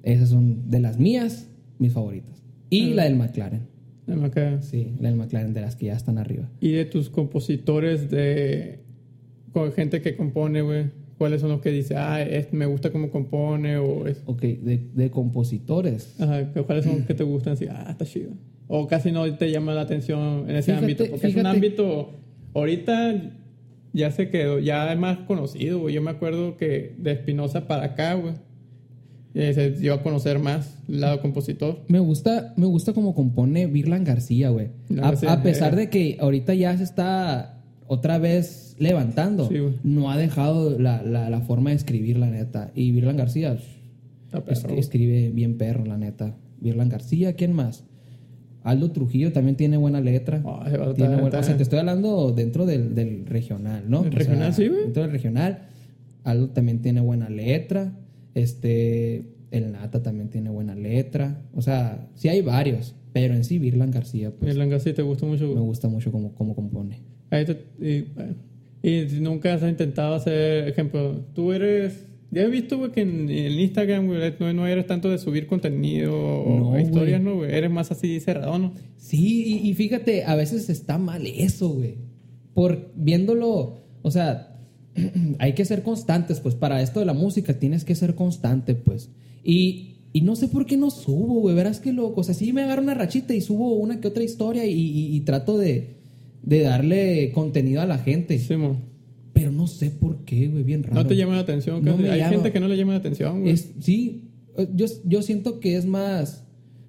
esas son de las mías, mis favoritas. Y la del McLaren. Dame acá. Sí, la del McLaren, de las que ya están arriba. Y de tus compositores de con gente que compone, güey, ¿cuáles son los que dice, ah, es- me gusta cómo compone o es, Ok, de, de compositores. ajá, cuáles son los que te gustan así, ah, está chido. O casi no te llama la atención en ese Fíjate- ámbito, porque es un ámbito ahorita ya se quedó, ya es más conocido, güey. Yo me acuerdo que de Espinosa para acá, güey, eh, se dio a conocer más el lado compositor. Me gusta, me gusta como compone Virlan García, güey. A, pesar eh. de que ahorita ya se está otra vez levantando, Sí, no ha dejado la, la- la forma de escribir, la neta. Y Virlan García es- escribe bien perro, la neta. Virlan García, ¿quién más? Aldo Trujillo también tiene buena letra. Ah, Tiene buena- o sea, te estoy hablando dentro del, del regional, ¿no? ¿Del O sea, regional, sí, güey? Dentro del regional. Aldo también tiene buena letra. Este, el Nata también tiene buena letra. O sea, sí hay varios. Pero en sí, Virlan García, pues, El Langa sí te gusta mucho. me gusta mucho cómo, cómo compone. Y, bueno, y nunca has intentado hacer, ejemplo, tú eres, ya he visto, güey, que en, en Instagram, güey, no, no eres tanto de subir contenido o No, historias, güey. ¿no? Eres más así cerrado, ¿no? Sí, y, y fíjate, a veces está mal eso, güey. Por viéndolo, o sea, hay que ser constantes, pues para esto de la música tienes que ser constante, pues. Y, y no sé por qué no subo, güey, verás que loco. O sea, sí me agarro una rachita y subo una que otra historia y, y- y trato de, de darle contenido a la gente. Sí, mo. Pero no sé por qué, güey, bien raro. No te llama la atención. No Hay llama. gente que no le llama la atención, güey. Es, sí, eh, yo, yo siento que es más.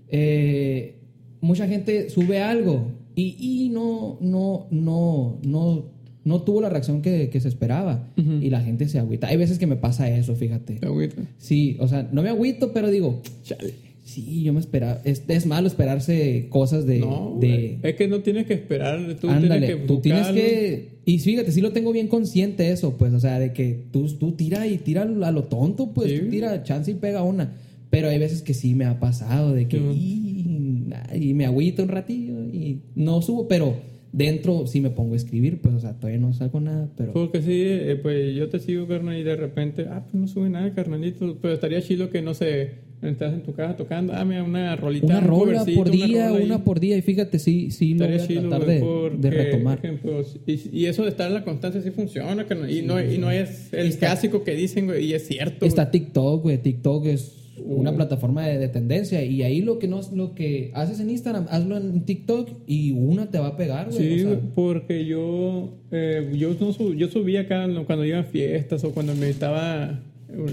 eh, mucha gente sube algo Y, y no, no, no, no, no tuvo la reacción que, que se esperaba. Y la gente se agüita. Hay veces que me pasa eso, fíjate. Te agüita. Sí, o sea, no me agüito, pero digo, Chale. sí, yo me esperaba. Es, es malo esperarse cosas de. No, de es que no tienes que esperar, tú ándale, tienes que tú tienes buscarlo. que. Y fíjate, sí lo tengo bien consciente eso, pues, o sea, de que tú, tú tira y tira a lo tonto, pues, Sí. tú tira chance y pega una. Pero hay veces que sí me ha pasado, de que. Sí. y, y me agüito un ratillo y no subo, pero dentro sí me pongo a escribir, pues, o sea, todavía no saco nada, pero. Porque sí, eh, pues yo te sigo, carnal, y de repente, ah, pues no sube nada, carnalito. Pero estaría chido que, no sé, estás en tu casa tocando, ah, mira, una rolita. Una un rola covercito, por día, rola una por día, y fíjate, sí, sí lo voy Estaría a chido, tratar de, porque, de retomar. ejemplo, y, y eso de estar en la constancia sí funciona, carnal. Y, no, y no es el Está- clásico que dicen, güey, y es cierto. Está TikTok, güey. TikTok es una plataforma de, de tendencia. Y ahí lo que no lo que haces en Instagram, hazlo en TikTok y una te va a pegar, güey. Sí, o sea, porque yo, eh, yo, no sub- yo subía acá cuando iba a fiestas o cuando me estaba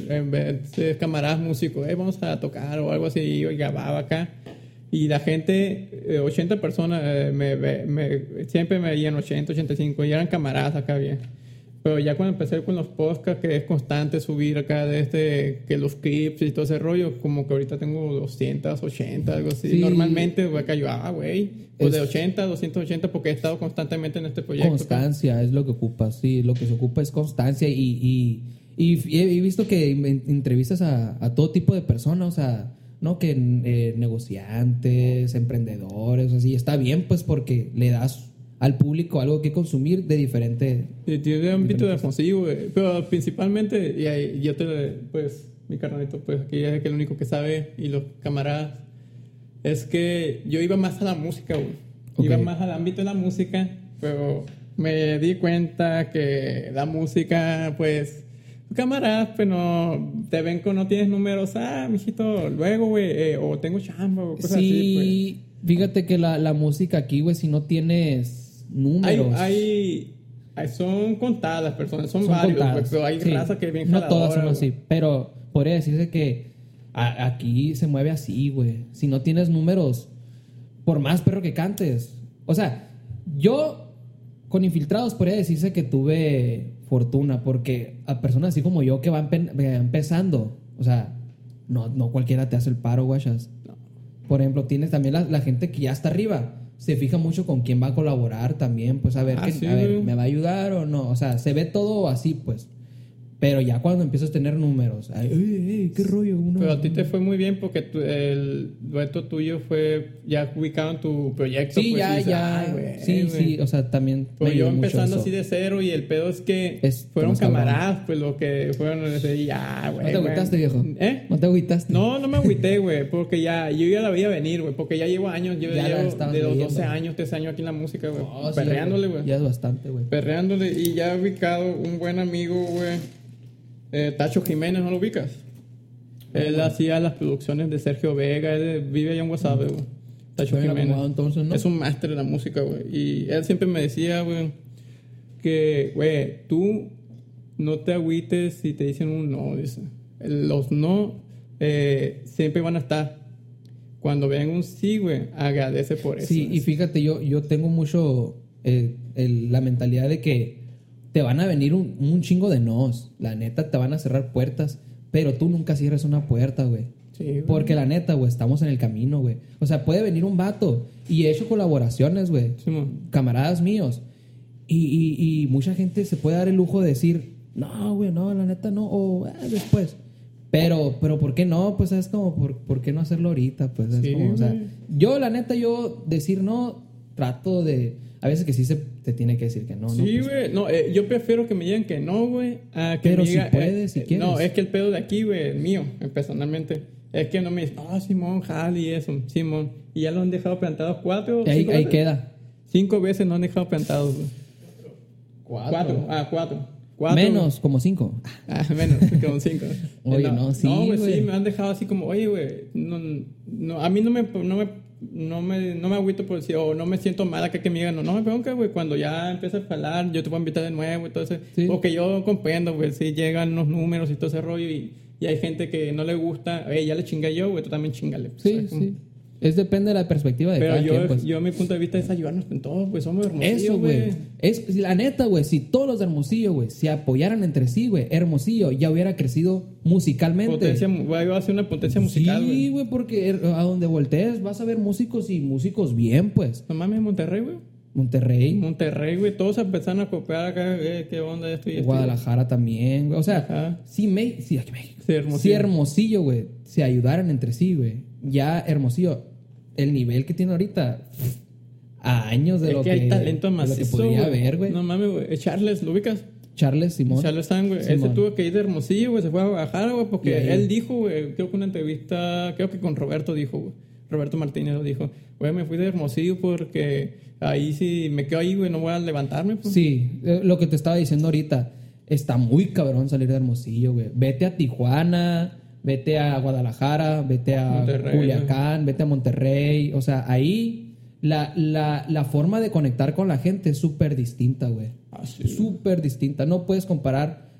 en vez de camaradas músicos, eh, vamos a tocar o algo así, y yo grababa acá. Y la gente, eh, 80 personas, eh, me, me- siempre me veían 80, 85, y eran camaradas acá bien. Pero ya cuando empecé con los podcasts, que es constante subir acá de este, que los clips y todo ese rollo, como que ahorita tengo 280, algo así. Sí. Normalmente, güey, acá yo, ah, güey, pues de Es- 80, 280, porque he estado constantemente en este proyecto. constancia es lo que ocupa. Sí, lo que se ocupa es constancia. Y, y, y he visto que en- entrevistas a, a todo tipo de personas, o sea, ¿no? Que eh, negociantes, emprendedores, así. Está bien, pues, porque le das al público algo que consumir de diferente. Y tiene ámbito de sí, güey. Pero principalmente, y ahí yo te, pues, mi carnalito, pues aquí es el único que sabe, y los camaradas, es que yo iba más a la música, güey. Ok. Iba más al ámbito de la música, pero me di cuenta que la música, pues, camaradas, pues no, te ven con no tienes números, ah, mijito, luego, güey, eh, o tengo chamba, o cosas así, pues. Sí, fíjate que la, la música aquí, güey, si no tienes números. hay, hay- son contadas las personas, son, son varios, contadas. güey, pero hay Sí. raza que es bien No todas son así, güey. pero podría decirse que a- aquí se mueve así, güey. Si no tienes números, por más perro que cantes. O sea, yo con infiltrados podría decirse que tuve fortuna, porque a personas así como yo que van empe- empezando, o sea, no, no cualquiera te hace el paro, guachas. Por ejemplo, tienes también la, la gente que ya está arriba. Se fija mucho con quién va a colaborar también, pues a ver, Ah, sí, a ver. ¿me va a ayudar o no? O sea, se ve todo así, pues. Pero ya cuando empiezas a tener números, ay, ey, ey, qué rollo, uno. Pero a ti te fue muy bien porque tu- el dueto tuyo fue ya ubicado en tu proyecto. Sí, pues, ya, y ya. "Ay, güey, sí, güey". sí, o sea, también. Pues me yo empezando eso. así de cero y el pedo es que Es- fueron camaradas, pues lo que fueron ese ya, güey. ¿No te agüitaste, viejo? ¿Eh? ¿No te agüitaste? No, no me agüité, güey, porque ya, yo ya la veía venir, güey, porque ya llevo años, yo Ya llevo de los leyendo. 12 años, 13 años aquí en la música, güey, Oh, sí, perreándole, güey. Ya es bastante, güey. Perreándole y ya he ubicado un buen amigo, güey, eh, Tacho Jiménez, ¿no lo ubicas? Él hacía las producciones de Sergio Vega, él vive allá en Guasave, güey. Tacho Jiménez. acomodado, entonces, ¿no? Es un máster de la música, güey. Y él siempre me decía, güey, que, güey, tú no te agüites si te dicen un no, dice. Los no eh, siempre van a estar. Cuando vean un sí, güey, agradece por eso. Sí, y fíjate, yo, yo tengo mucho eh, el- la mentalidad de que te van a venir un, un chingo de nos. La neta, te van a cerrar puertas, pero tú nunca cierres una puerta, güey. Sí, güey. Porque la neta, güey, estamos en el camino, güey. O sea, puede venir un vato y he hecho colaboraciones, güey. Camaradas míos. Y, y- y mucha gente se puede dar el lujo de decir, no, güey, no, la neta no, o "Ah, después. Pero, pero ¿por qué no? Pues es como, ¿por, por qué no hacerlo ahorita? Pues es Sí, como, o sea, yo, la neta, yo decir no, trato de. A veces que sí se te tiene que decir que no, ¿no? Sí, Pues, güey. No, eh, yo prefiero que me digan que no, güey, a que Pero me si digan... puedes, si quieres. No, es que el pedo de aquí, güey, el mío, eh, personalmente, es que no me dicen, ah, Simón, Jali y eso, Simón. Y ya lo han dejado plantados cuatro... ahí, cinco ahí veces. queda. Cinco veces no han dejado plantados, güey. Cuatro. Ah, cuatro. Cuatro. Menos, como cinco. Ah, menos, como cinco. Oye, no, sí, No, güey, güey. sí, me han dejado así como, oye, güey, no, no, a mí no me, no me, no me, no me agüito por decir, o no me siento mal acá que me digan, no, no me pregunta, güey, cuando ya empiezas a hablar, yo te voy a invitar de nuevo, entonces, Sí. porque yo comprendo, güey, si llegan los números y todo ese rollo y, y hay gente que no le gusta, hey, ya le chingué yo, güey, tú también chingale. pues, Sí, sí. Es depende de la perspectiva de Pero cada yo, quien, pues. yo, mi punto de vista es ayudarnos en todo, pues somos hermosillo, Eso, güey. Es la neta, güey. Si todos los de Hermosillo, güey, se apoyaran entre sí, güey, Hermosillo ya hubiera crecido musicalmente. Potencia, va a ser una potencia musical, sí, güey. porque er- a donde voltees vas a ver músicos y músicos bien, pues. No mames, Monterrey, güey. Monterrey, Monterrey, güey, todos empezaron a copiar acá, eh, qué onda esto y esto. Guadalajara también, güey. O sea, Ajá. si, Me- si, aquí México. Sí, Hermosillo. si Hermosillo, güey, se ayudaran entre sí, güey. Ya Hermosillo, el nivel que tiene ahorita, a años de es lo que que, hay talento de lo que podría güey. haber, güey. No mames, güey. Charles, ¿lo ubicas? Charles Simón. Charles San, güey. Ese Simón. tuvo que ir de Hermosillo, güey. Se fue a Guadalajara, güey, porque él dijo, güey, creo que una entrevista, creo que con Roberto dijo, güey. Roberto Martínez lo dijo. Güey, me fui de Hermosillo porque ahí sí me quedo ahí, güey, no voy a levantarme, pues. Sí, eh, lo que te estaba diciendo ahorita. Está muy cabrón salir de Hermosillo, güey. Vete a Tijuana, vete a Guadalajara, vete a Monterrey, Culiacán, vete a Monterrey. O sea, ahí la, la, la forma de conectar con la gente es súper distinta, güey. Ah, sí. Súper distinta. No puedes comparar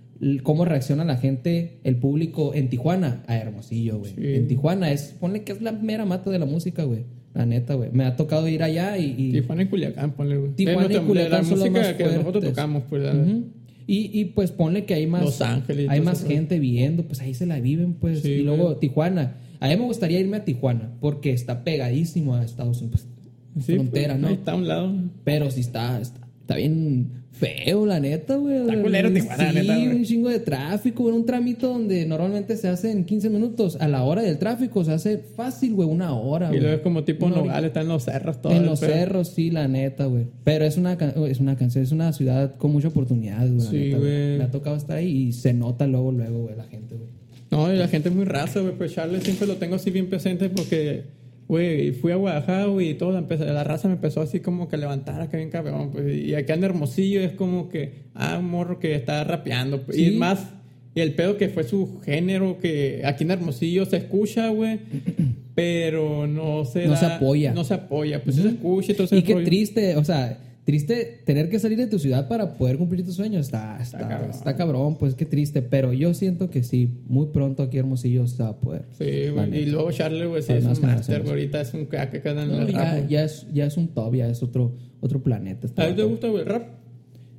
cómo reacciona la gente, el público en Tijuana a Hermosillo, güey. Sí. En Tijuana es, ponle que es la mera mata de la música, güey. La neta, güey. Me ha tocado ir allá y... y- Tijuana y Culiacán, ponle, güey. Tijuana Es y Culiacán la son los música más que nosotros tocamos, pues. la- Ujú. Y, y pues ponle que hay más Los Ángeles hay más gente viviendo, pues ahí se la viven, pues. Sí, y luego güey. Tijuana. A mí me gustaría irme a Tijuana porque está pegadísimo a Estados Unidos. pues, Sí, frontera, pues, ¿no? Ahí está a un lado. Pero sí está, está, está bien feo, la neta, güey. Está culero Tijuana, la sí, neta, güey. un chingo de tráfico, güey. Un tramito donde normalmente se hace en 15 minutos. A la hora del tráfico se hace fácil, güey, una hora, Y güey. luego es como tipo Una Nogales, está en los cerros, todo. En los pedo. cerros, sí, la neta, güey. Pero es una, es una canción, es una ciudad con mucha oportunidad, güey. la Sí, neta, güey. Me ha tocado estar ahí y se nota luego, luego, güey, la gente, güey. No, y la gente es muy raza, güey. Pues Charles siempre lo tengo así bien presente porque, güey, fui a Guadalajara, güey, y todo, la, empezó- la raza me empezó así como que a levantar acá bien cabrón, pues. Y acá en Hermosillo es como que, ah, un morro que está rapeando, pues. Y Sí. más, y el pedo que fue su género, que aquí en Hermosillo se escucha, güey, pero no se No da- se apoya. No se apoya, pues sí se escucha y todo ese Y qué rollo. triste, o sea, triste tener que salir de tu ciudad para poder cumplir tus sueños. Está, está, está, cabrón. cabrón. pues qué triste. Pero yo siento que sí, muy pronto aquí Hermosillo se va a poder. Sí, güey. Y luego Charles, güey, sí, es un güey. Ahorita es un crack acá en No, el ya, ya, es, ya es un top, ya es otro, otro planeta. este ¿A ti te gusta, güey, el rap?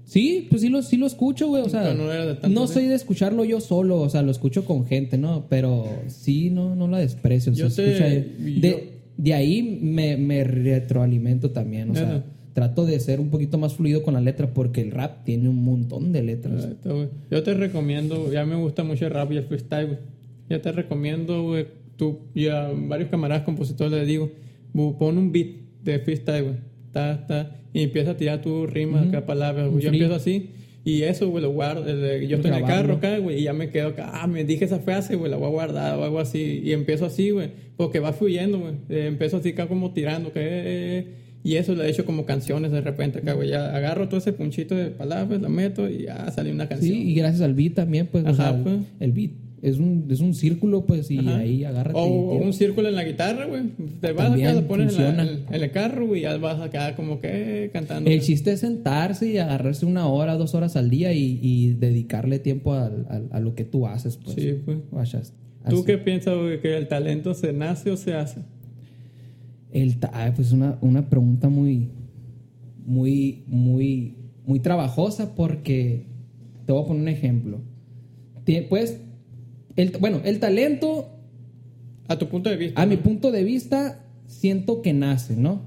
Sí, pues sí lo, sí lo escucho, güey. O sea, no era de tanto, no ¿no? soy de escucharlo yo solo, o sea, lo escucho con gente, ¿no? Pero sí, no, no la desprecio. Yo se te- escucha- yo- de, de ahí me, me retroalimento también, o sea. Trato de ser un poquito más fluido con la letra porque el rap tiene un montón de letras. Exacto. Yo te recomiendo, ya me gusta mucho el rap y el freestyle, güey. Ya te recomiendo, güey, tú y a varios camaradas compositores les digo, pon un beat de freestyle, güey. Ta, ta, y empieza a tirar tu rima, cada palabra, güey. Yo empiezo así. Y eso, güey, lo guardo. Yo estoy en el carro acá, güey, y ya me quedo acá. Ah, me dije esa frase, güey, la voy a guardar o algo así. Y empiezo así, güey, porque va fluyendo, güey. Eh, empiezo así acá como tirando, que... eh, y eso lo he hecho como canciones de repente acá, güey. Ya agarro todo ese punchito de palabras, la meto y ya sale una canción. Sí, y gracias al beat también, pues, o Ajá, sea, pues. el beat es un, es un círculo, pues, y Ajá. ahí agárrate. O, un círculo en la guitarra, güey. Te vas También acá, lo pones en, la- funciona. en- en el carro, güey, y ya vas acá como que cantando. El chiste es sentarse y agarrarse una hora, dos horas al día y, y dedicarle tiempo a, lo que tú haces, pues. Sí, pues. Vayas, ¿Tú qué piensas, güey, que el talento se nace o se hace? El ah, pues una, una pregunta muy, muy, muy, muy trabajosa porque te voy a poner un ejemplo. Pues, el, bueno, el talento, A tu punto de vista. a mi punto de vista, siento que nace, ¿no?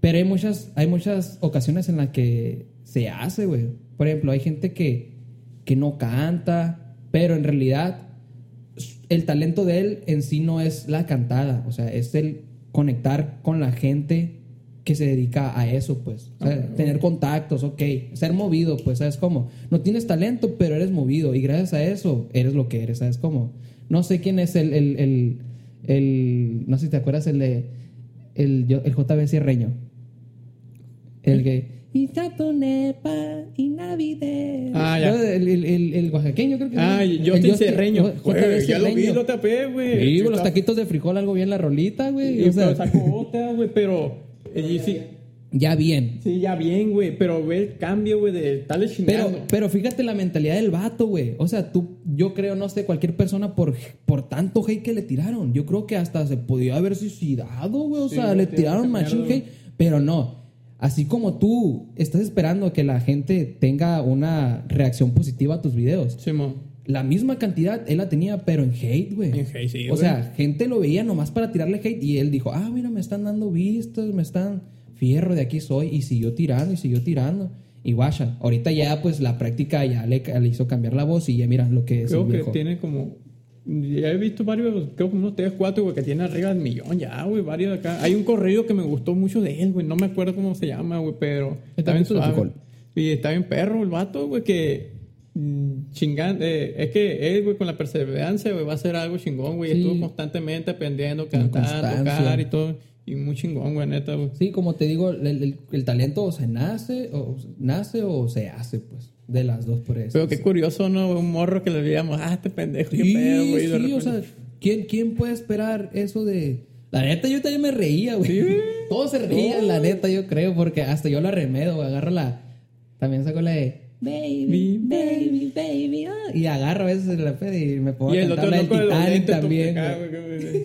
Pero hay muchas, hay muchas ocasiones en las que se hace, güey. Por ejemplo, hay gente que, que no canta, pero en realidad el talento de él en sí no es la cantada, o sea, es el conectar con la gente que se dedica a eso, pues. O sea, tener contactos, ok. Ser movido, pues, ¿sabes cómo? No tienes talento, pero eres movido. Y gracias a eso, eres lo que eres, ¿sabes cómo? No sé quién es el... el, el, el- no sé si te acuerdas el de... El, el JB Cierreño. El que... Y Taponepa y Navidad. Ah, ya. No, El, el, el, el oaxaqueño creo que es, Ah, yo estoy cerreño. Güey, ya lo vi, lo tapé, güey. Sí, los taquitos de frijol, algo bien la rolita, güey. Y O sea, otra, güey, pero... y sí, ya bien. Sí, ya bien, güey, pero ve el cambio, güey, de chingando. Pero, pero fíjate la mentalidad del vato, güey. O sea, tú, yo creo, no sé, cualquier persona por, por tanto hate que le tiraron. Yo creo que hasta se podía haber suicidado, güey. O Sí, sea, le tiraron machine hate. Pero no. Así como tú estás esperando que la gente tenga una reacción positiva a tus videos. Simón. La misma cantidad él la tenía, pero en hate, güey. En hate, sí, O sea, gente lo veía nomás para tirarle hate y él dijo, ah, mira, me están dando vistas, me están fierro de aquí soy. Y siguió tirando y siguió tirando. Y guacha, ahorita ya pues la práctica ya le, le hizo cambiar la voz y ya mira lo que es Creo que tiene como. Ya he visto varios, creo que unos 3, 4, güey, que tiene arriba del millón ya, güey, varios de acá. Hay un corrido que me gustó mucho de él, güey, no me acuerdo cómo se llama, güey, pero está bien de suave. Y está bien perro el vato, güey, que mm, chingan, eh, es que él, güey, con la perseverancia, güey, va a hacer algo chingón, güey. Sí. Estuvo constantemente aprendiendo, cantando, tocar y todo. Y muy chingón, güey, neta, güey. Sí, como te digo, el, el- el talento o se nace o nace o se hace, pues. De las dos por eso. Pero qué curioso, ¿no? Un morro que le digamos, ah, este pendejo, qué Sí, pedo, güey. sí, o repente- sea, ¿quién, ¿quién puede esperar eso de...? La neta, yo también me reía, güey. Todos se reían, la neta, yo creo, porque hasta yo la remedo, güey. Agarro la... También saco la de... Baby, baby, baby, ah, Y agarro a veces la pedo y me pongo Y a el cantar otro la del loco de los Titanic también,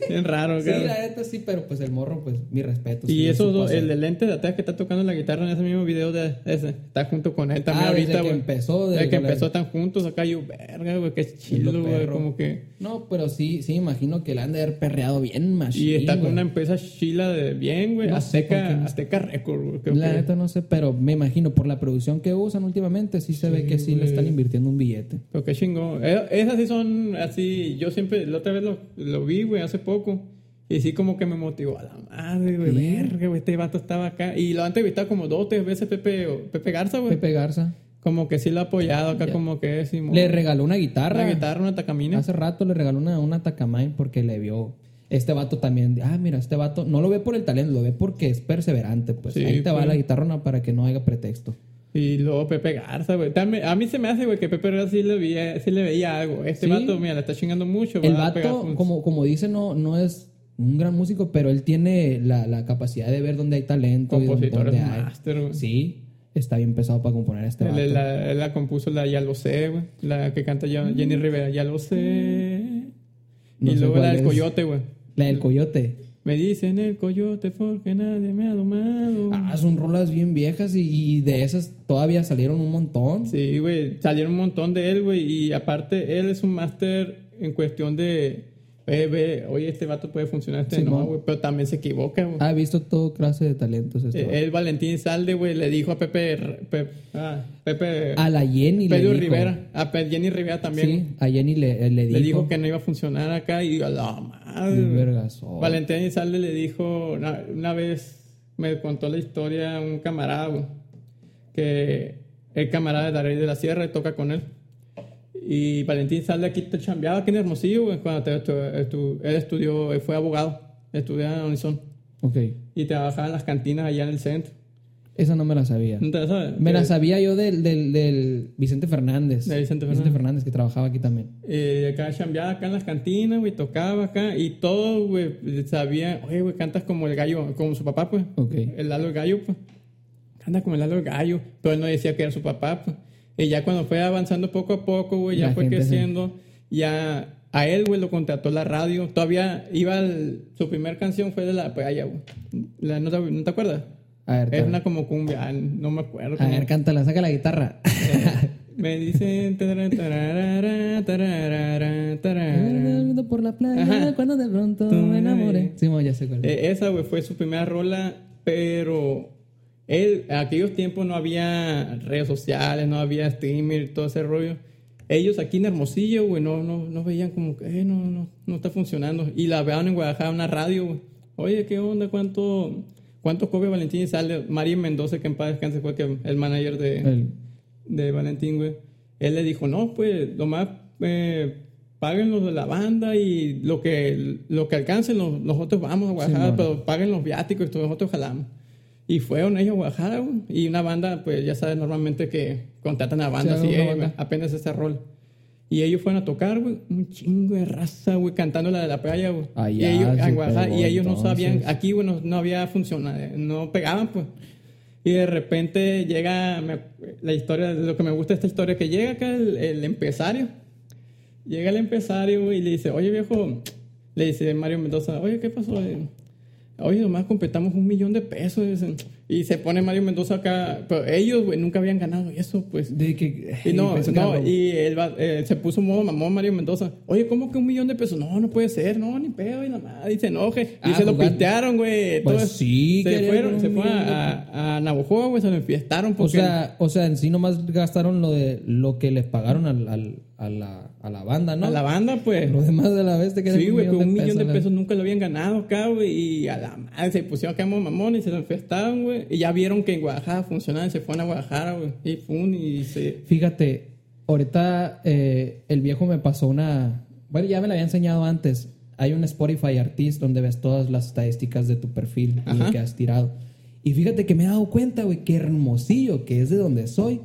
Bien raro, Sí, la neta sí, pero pues el morro, pues, mi respeto. Y dos, hacer. el de lente de atrás que está tocando la guitarra en ese mismo video de ese, está junto con él también Ah, desde ahorita, que güey. empezó, Desde desde que que empezó están juntos acá, yo, verga, güey, qué chido, güey, como que... No, pero sí, sí, imagino que le han de haber perreado bien machín, Y está con una empresa chila de bien, güey, Azteca, Azteca Record, güey, La que- neta no sé, pero me imagino por la producción que usan últimamente, sí se ve que sí le están invirtiendo un billete. Pero qué chingón. Eh, Esas sí son así. Yo siempre, la otra vez lo, lo vi, güey, hace poco. Y sí, como que me motivó a la madre, güey. Sí. Verga, güey, este vato estaba acá. Y lo han entrevistado como dos o tres veces Pepe, Pepe Garza, güey. Pepe Garza Como que sí lo ha apoyado acá, como que es. Le regaló una guitarra. Una guitarra, una tacamina. Hace rato le regaló una, una Takamine porque le vio. Este vato también. Ah, mira, este vato no lo ve por el talento, lo ve porque es perseverante. Pues Sí, ahí te va pues. la guitarra para que no haya pretexto. Y luego Pepe Garza, güey. También- A mí se me hace, güey, que Pepe Garza sí le, veía, sí le veía algo. Este Sí. vato, mira, le está chingando mucho. El va vato, como, como dice, no, no es un gran músico, pero él tiene la, la capacidad de ver dónde hay talento y Compositor dónde es hay. máster, güey. Sí, está bien pesado para componer este vato. él la, él la compuso la Ya lo sé, güey. La que canta ya- Jenny Rivera, Ya lo sé. No y luego la del es. coyote, güey. La del coyote. Me dicen el coyote porque nadie me ha domado. Ah, son rolas bien viejas y, y de esas todavía salieron un montón. Sí, güey. Salieron un montón de él, güey. Y aparte, él es un máster en cuestión de. Eh, ve, oye, este vato puede funcionar, este no, güey. Pero también se equivoca, güey. Ha visto todo clase de talentos este Eh, el Valentín Salde, güey, le dijo a Pepe. Ah, Pepe. A la Jenny le Pedro dijo. Rivera. A Jenny Rivera también. Sí, a Jenny le, le dijo. Le dijo que no iba a funcionar acá y a la madre. Valentín Elizalde le dijo, una, una vez me contó la historia un camarada, güey, que el camarada de Darío de la Sierra y toca con él. Y Valentín Elizalde aquí te chambeaba aquí en Hermosillo, güey, cuando te- él estudió, él fue abogado, estudió en Unison Ok. y trabajaba en las cantinas allá en el centro. Esa no me la sabía. ¿No te la sabes? Me la Que- sabía yo del, del, del Vicente Fernández. De Vicente Fernández, que trabajaba aquí también. Eh, acá chambeaba acá en las cantinas, güey, tocaba acá y todo, güey, sabía, oye, güey, cantas como el gallo, como su papá, pues. Ok. El Lalo el Gallo, pues. Canta como el Lalo el Gallo. Pero él no decía que era su papá, pues. Y ya cuando fue avanzando poco a poco, güey, ya La fue creciendo. Ya a él, güey, lo contrató la radio. Todavía iba, al- su primer canción fue de la playa, güey. La- ¿no, te, ¿No te acuerdas? A ver, Es una como cumbia, ah, no me acuerdo. a ver, cántala, saca la guitarra. Me dicen... tarara, tarara, tarara, tarara. por la playa Ajá. cuando de pronto me enamoré. Sí, ya sé cuál. Eh, esa, güey, fue su primera rola, pero él, en aquellos tiempos no había redes sociales, no había streamer, todo ese rollo. Ellos aquí en Hermosillo, güey, no, no, no veían como que, eh, no, no, no está funcionando. Y la vean en Guadalajara, una radio, güey. Oye, ¿qué onda? ¿Cuánto, cuánto cobra Valentín y sale? María Mendoza, que en paz descanse, fue que, el manager de, El- de Valentín, güey. Él le dijo, no, pues, lo más, eh, paguen los de la banda y lo que, lo que alcancen, los- nosotros vamos a Guadalajara, pero paguen los viáticos y todo, nosotros jalamos. Y fueron ellos a Guadalajara, güey. Y una banda, pues, ya sabes, normalmente que contratan a bandas Sí, y eh, banda. apenas ese rol. Y ellos fueron a tocar, güey, un chingo de raza, güey, cantando la de la playa, güey. Allá y ellos, Guadalajara, pegó, y ellos no sabían, aquí, güey, no, no había funcionado, no pegaban, pues. Y de repente llega me- la historia, lo que me gusta de esta historia, que llega acá el, el empresario. Llega el empresario y le dice, oye viejo, le dice Mario Mendoza, oye, ¿qué pasó? Oye, nomás completamos un millón de pesos. dicen. Y se pone Mario Mendoza acá, pero ellos, güey, nunca habían ganado eso, pues. De que. Y no, no, y él va- eh, se puso modo mamón Mario Mendoza. Oye, ¿cómo que un millón de pesos? No, no puede ser, no, ni pedo, y nada más. Y se enoje. Y Ah, se lo jugando. pistearon, güey. Pues todo- sí, se fueron, se fue millón de a, a, Navajo, güey, se lo enfiestaron O porque. sea, o sea, en sí nomás gastaron lo de lo que les pagaron al, al- a, la, a la banda, ¿no? a la banda, pues. Lo demás de la que era Sí, güey, pero un millón de la- pesos nunca lo habían ganado acá, güey. Y a la madre se pusieron acá mamón y se lo infestaron, güey. Y ya vieron que en Guadalajara funcionaba y se fueron a Guadalajara, güey. Y fun, y se. Fíjate, ahorita eh, el viejo me pasó una. Bueno, ya me la había enseñado antes. Hay un Spotify Artist donde ves todas las estadísticas de tu perfil y lo Ajá. que has tirado. Y fíjate que me he dado cuenta, güey, que Hermosillo, que es de donde soy,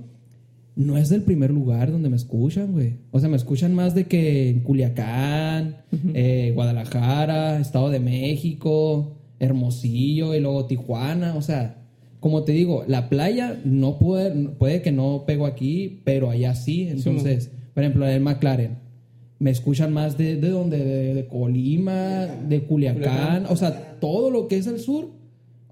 no es del primer lugar donde me escuchan, güey. O sea, me escuchan más de que en Culiacán, eh, Guadalajara, Estado de México, Hermosillo y luego Tijuana. O sea, como te digo, la playa no puede, puede que no pego aquí, pero allá sí. Entonces, por ejemplo, en el McLaren, me escuchan más de, de donde, de, de Colima, de Culiacán, o sea, todo lo que es el sur,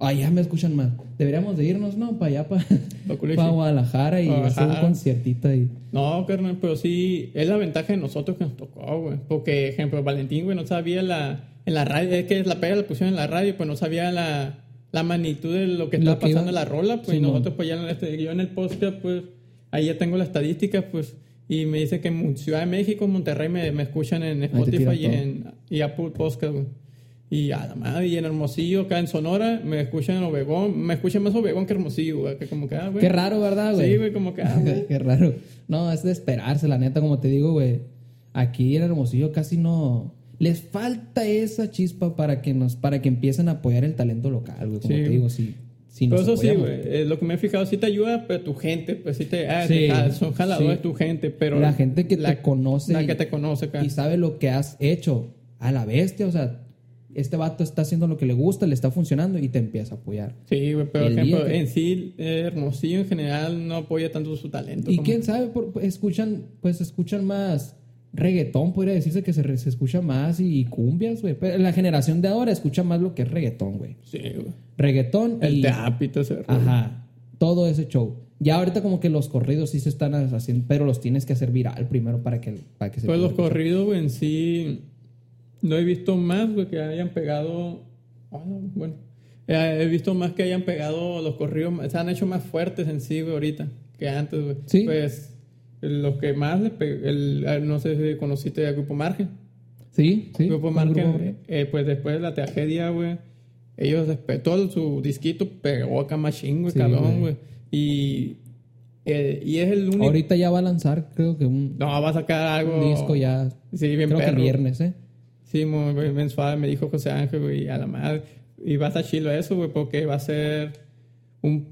allá me escuchan más. Deberíamos de irnos, ¿no? Para allá, para Pa' Culichi. Guadalajara y hacer un conciertito ahí. No, carnal, pero sí, es la ventaja de nosotros que nos tocó, güey. Porque, ejemplo, Valentín, güey, no sabía la, en la radio, es que la pega la pusieron en la radio, pues no sabía la, la magnitud de lo que Lo que pasando en la rola, pues nosotros, pues ya en este, yo en el podcast, pues ahí ya tengo las estadísticas, pues, y me dice que en Ciudad de México, Monterrey, me, me escuchan en Spotify y en y Apple Podcast, güey. Y a la madre, y en Hermosillo, acá en Sonora, me escuchan en Obregón, me escuchan más Obregón que Hermosillo, güey, que como que, ah, güey. Qué raro, ¿verdad, güey? Sí, güey, como que, ah, güey. Qué raro. No, es de esperarse, la neta, como te digo, güey. Aquí en Hermosillo casi no. Les falta esa chispa para que nos, para que empiecen a apoyar el talento local, güey. Como Sí. te digo, sí. Si Pero nos eso sí, güey. eh, lo que me he fijado, sí te ayuda, pero tu gente, pues sí te. Ah, Sí, te son jaladores sí. tu gente, pero. La gente que te conoce La que te conoce, acá. y sabe lo que has hecho a la bestia, o sea, este vato está haciendo lo que le gusta, le está funcionando y te empieza a apoyar. Sí, güey, pero por ejemplo, que- en sí, eh, Hermosillo en general no apoya tanto su talento. Y como- quién sabe, por- escuchan, pues escuchan más reggaetón, podría decirse que se, se escucha más y cumbias, güey. Pero la generación de ahora escucha más lo que es reggaetón, güey. Sí, güey. Reggaetón El y... teapito ese. Ajá, todo ese show. Ya ahorita como que los corridos sí se están haciendo, pero los tienes que hacer viral primero para que, para que se... Pues los corridos, güey, en sí. No he visto más, güey, que hayan pegado. Ah, no, bueno. Eh, he visto más que hayan pegado los corridos. Se han hecho más fuertes en sí, güey, ahorita. Que antes, güey. Sí. Pues. Los que más le pe- el, eh, No sé si conociste al Grupo Margen. Sí, sí. Grupo Margen, grupo- eh, pues después de la tragedia, güey. Ellos, todo su disquito pegó acá machín, güey, Sí, cabrón, güey. Y. eh, y es el único. Ahorita ya va a lanzar, creo que un, No, va a sacar algo. un disco ya. Sí, bien creo que perro. viernes, ¿eh? Sí, muy, suave, me dijo José Ángel, güey, a la madre. Y va a estar chilo eso, güey, porque va a ser un...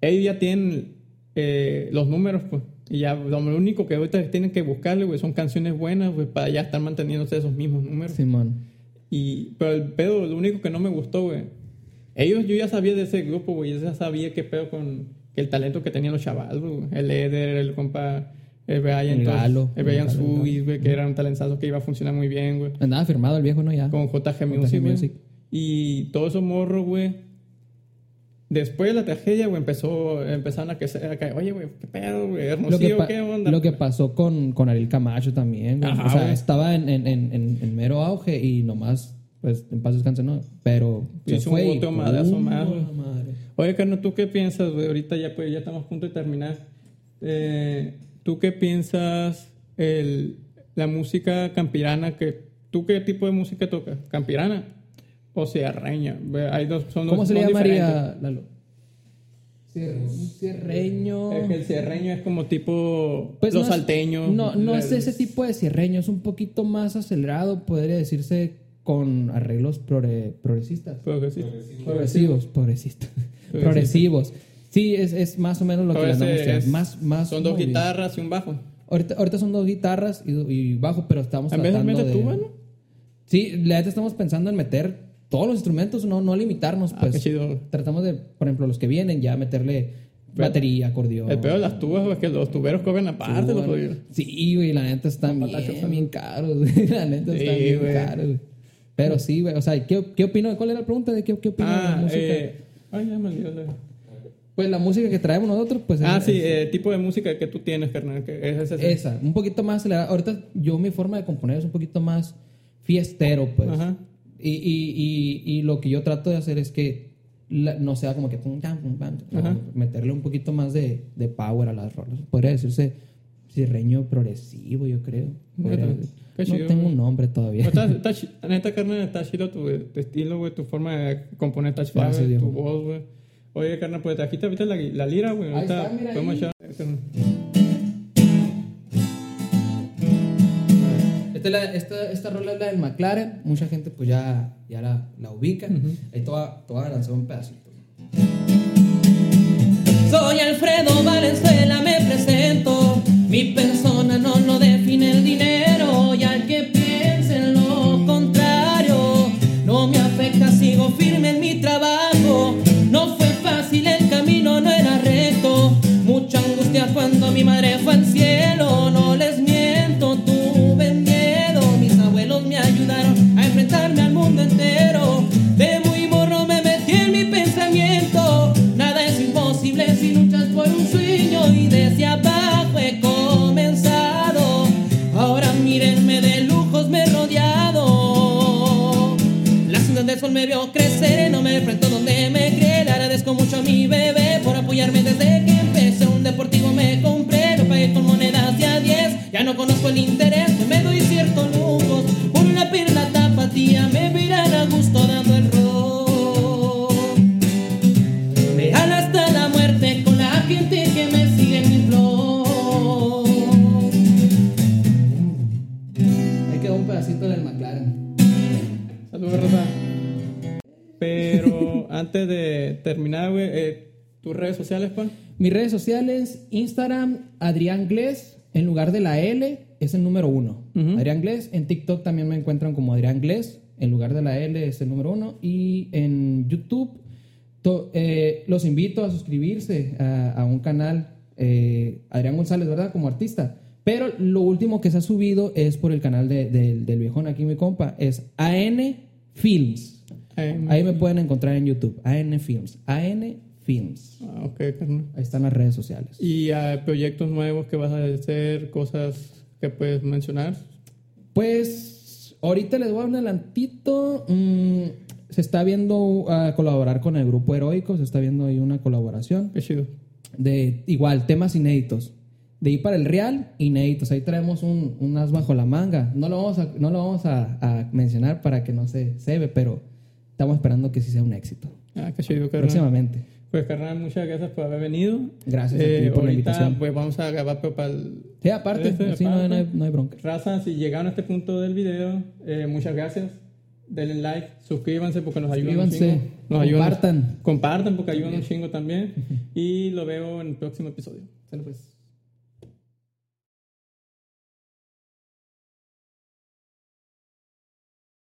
Ellos ya tienen eh, los números, pues. Y ya lo único que ahorita tienen que buscarle, güey, son canciones buenas, güey, para ya estar manteniéndose esos mismos números. Simón. Y, pero el pedo, lo único que no me gustó, güey. Ellos, yo ya sabía de ese grupo, güey. Yo ya sabía qué pedo con el talento que tenían los chavales, güey. El Eder, el compa, el Brian, El Galo. el Brian Subis, güey, que era un talentazo que iba a funcionar muy bien, güey. Andaba firmado el viejo, ¿no? Ya. Con JG Music, güey. Y todos esos morros, güey. Después de la tragedia, güey, empezó, empezaron a, que, a caer, oye, güey, qué pedo, güey, Hermosillo, ¿qué onda? lo que pasó con, con Ariel Camacho también, güey. Ajá, o sea, güey. estaba en, en, en, en- mero auge y nomás, pues, en paz descanse, ¿no? Pero se Hizo un fue ¡pum! más, güey. la madre. Oye, Carlos, ¿tú qué piensas, güey? Ahorita ya, pues, ya estamos a punto de terminar. Eh, ¿Tú qué piensas el, la música campirana? Que, ¿Tú qué tipo de música tocas? ¿Campirana o sierreña? Hay dos, son ¿Cómo dos- se le son llamaría, Lalo? Cierreño. Es que el cierreño es como tipo Pues los no es- salteños. No, no la- es ese tipo de cierreño, es un poquito más acelerado, podría decirse con arreglos progre- progresistas. Progresista. Progresivos, progresistas. Progresivos. Sí, es, es más o menos lo que le haciendo. es- Más, más Son dos movido. guitarras y un bajo. Ahorita, ahorita son dos guitarras y, y bajo, pero estamos En vez de tratando meter de... tuba, ¿no? Sí, la neta estamos pensando en meter todos los instrumentos, no, no limitarnos, Ah, pues. chido. Tratamos de, por ejemplo, los que vienen, ya meterle batería, acordeón. El peor de las tubas, es que los tuberos cobran aparte, los jodidos. Sí, güey, la neta están Patachos, bien, bien caros, güey. La neta Sí, están bien güey. caros. Pero sí, güey, o sea, ¿qué, qué opino? ¿Cuál era la pregunta de qué, qué opino de la Ah, música? eh. Ay, ya me olvidó. la- Pues la música que traemos nosotros, pues... Ah, es- sí, el tipo de música que tú tienes, carnal. Que es. Esa, un poquito más acelerada. Ahorita yo mi forma de componer es un poquito más fiestero, pues. Ajá. Y, y, y, y lo que yo trato de hacer es que la- no sea como que pum, pam, pum, pam, meterle un poquito más de, de power a las rolas. Podría decirse cirreño progresivo, yo creo. No chido, tengo un nombre todavía. Está, está chi- neta, carnal, está chido tu, tu estilo, güey, tu forma de componer está chida, tu voz, güey. Oye, carnal, pues aquí ahorita la, la lira, güey. Ahí Ahorita está, mira podemos echar. Carnal. Esta, la- esta, esta rola es la del McLaren. Mucha gente pues ya, ya la, la ubica. Ahí te voy a- te voy a lanzar un pedacito. Soy Alfredo Valenzuela, me presento. Mi persona no lo define el dinero. Y al que piense en lo contrario, no me afecta, sigo firme en mi trabajo. No fue fácil, el camino no era recto. Mucha angustia cuando mi madre fue al cielo. Redes sociales, pa. Mis redes sociales, Instagram, Adrián Gles, en lugar de la L, es el número uno. Adrián Gles, en TikTok también me encuentran como Adrián Gles, en lugar de la L es el número uno. Y en YouTube, to- eh, los invito a suscribirse a, a un canal, eh, Adrián González, ¿verdad? Como artista. Pero lo último que se ha subido es por el canal de- de- del viejón aquí, mi compa, es AN Films. Ahí me pueden encontrar en YouTube, AN Films. AN Films. ah, ok, carnal. Ahí están las redes sociales. Y ah, proyectos nuevos que vas a hacer, cosas que puedes mencionar. Pues ahorita les voy a dar un adelantito. Mm, se está viendo a colaborar con el grupo heroico, se está viendo ahí una colaboración Qué chido. de igual temas inéditos. De ir para el real, inéditos. Ahí traemos un, un as bajo la manga. No lo vamos a, no lo vamos a, a mencionar para que no se se ve, pero estamos esperando que sí sea un éxito. Ah, qué chido, carnal. Próximamente. Pues, carnal, muchas gracias por haber venido. Gracias a Eh, ti por la ahorita, invitación. pues vamos a grabar pero para el... Sí, aparte, Este, sí, no, aparte. no hay, no hay bronca. Raza, si llegaron a este punto del video, eh, muchas gracias. Denle like, suscríbanse porque nos ayudan Suscríbanse. Nos ayudan- compartan. compartan porque ayudan un chingo también. Y lo veo en el próximo episodio. Sale, pues.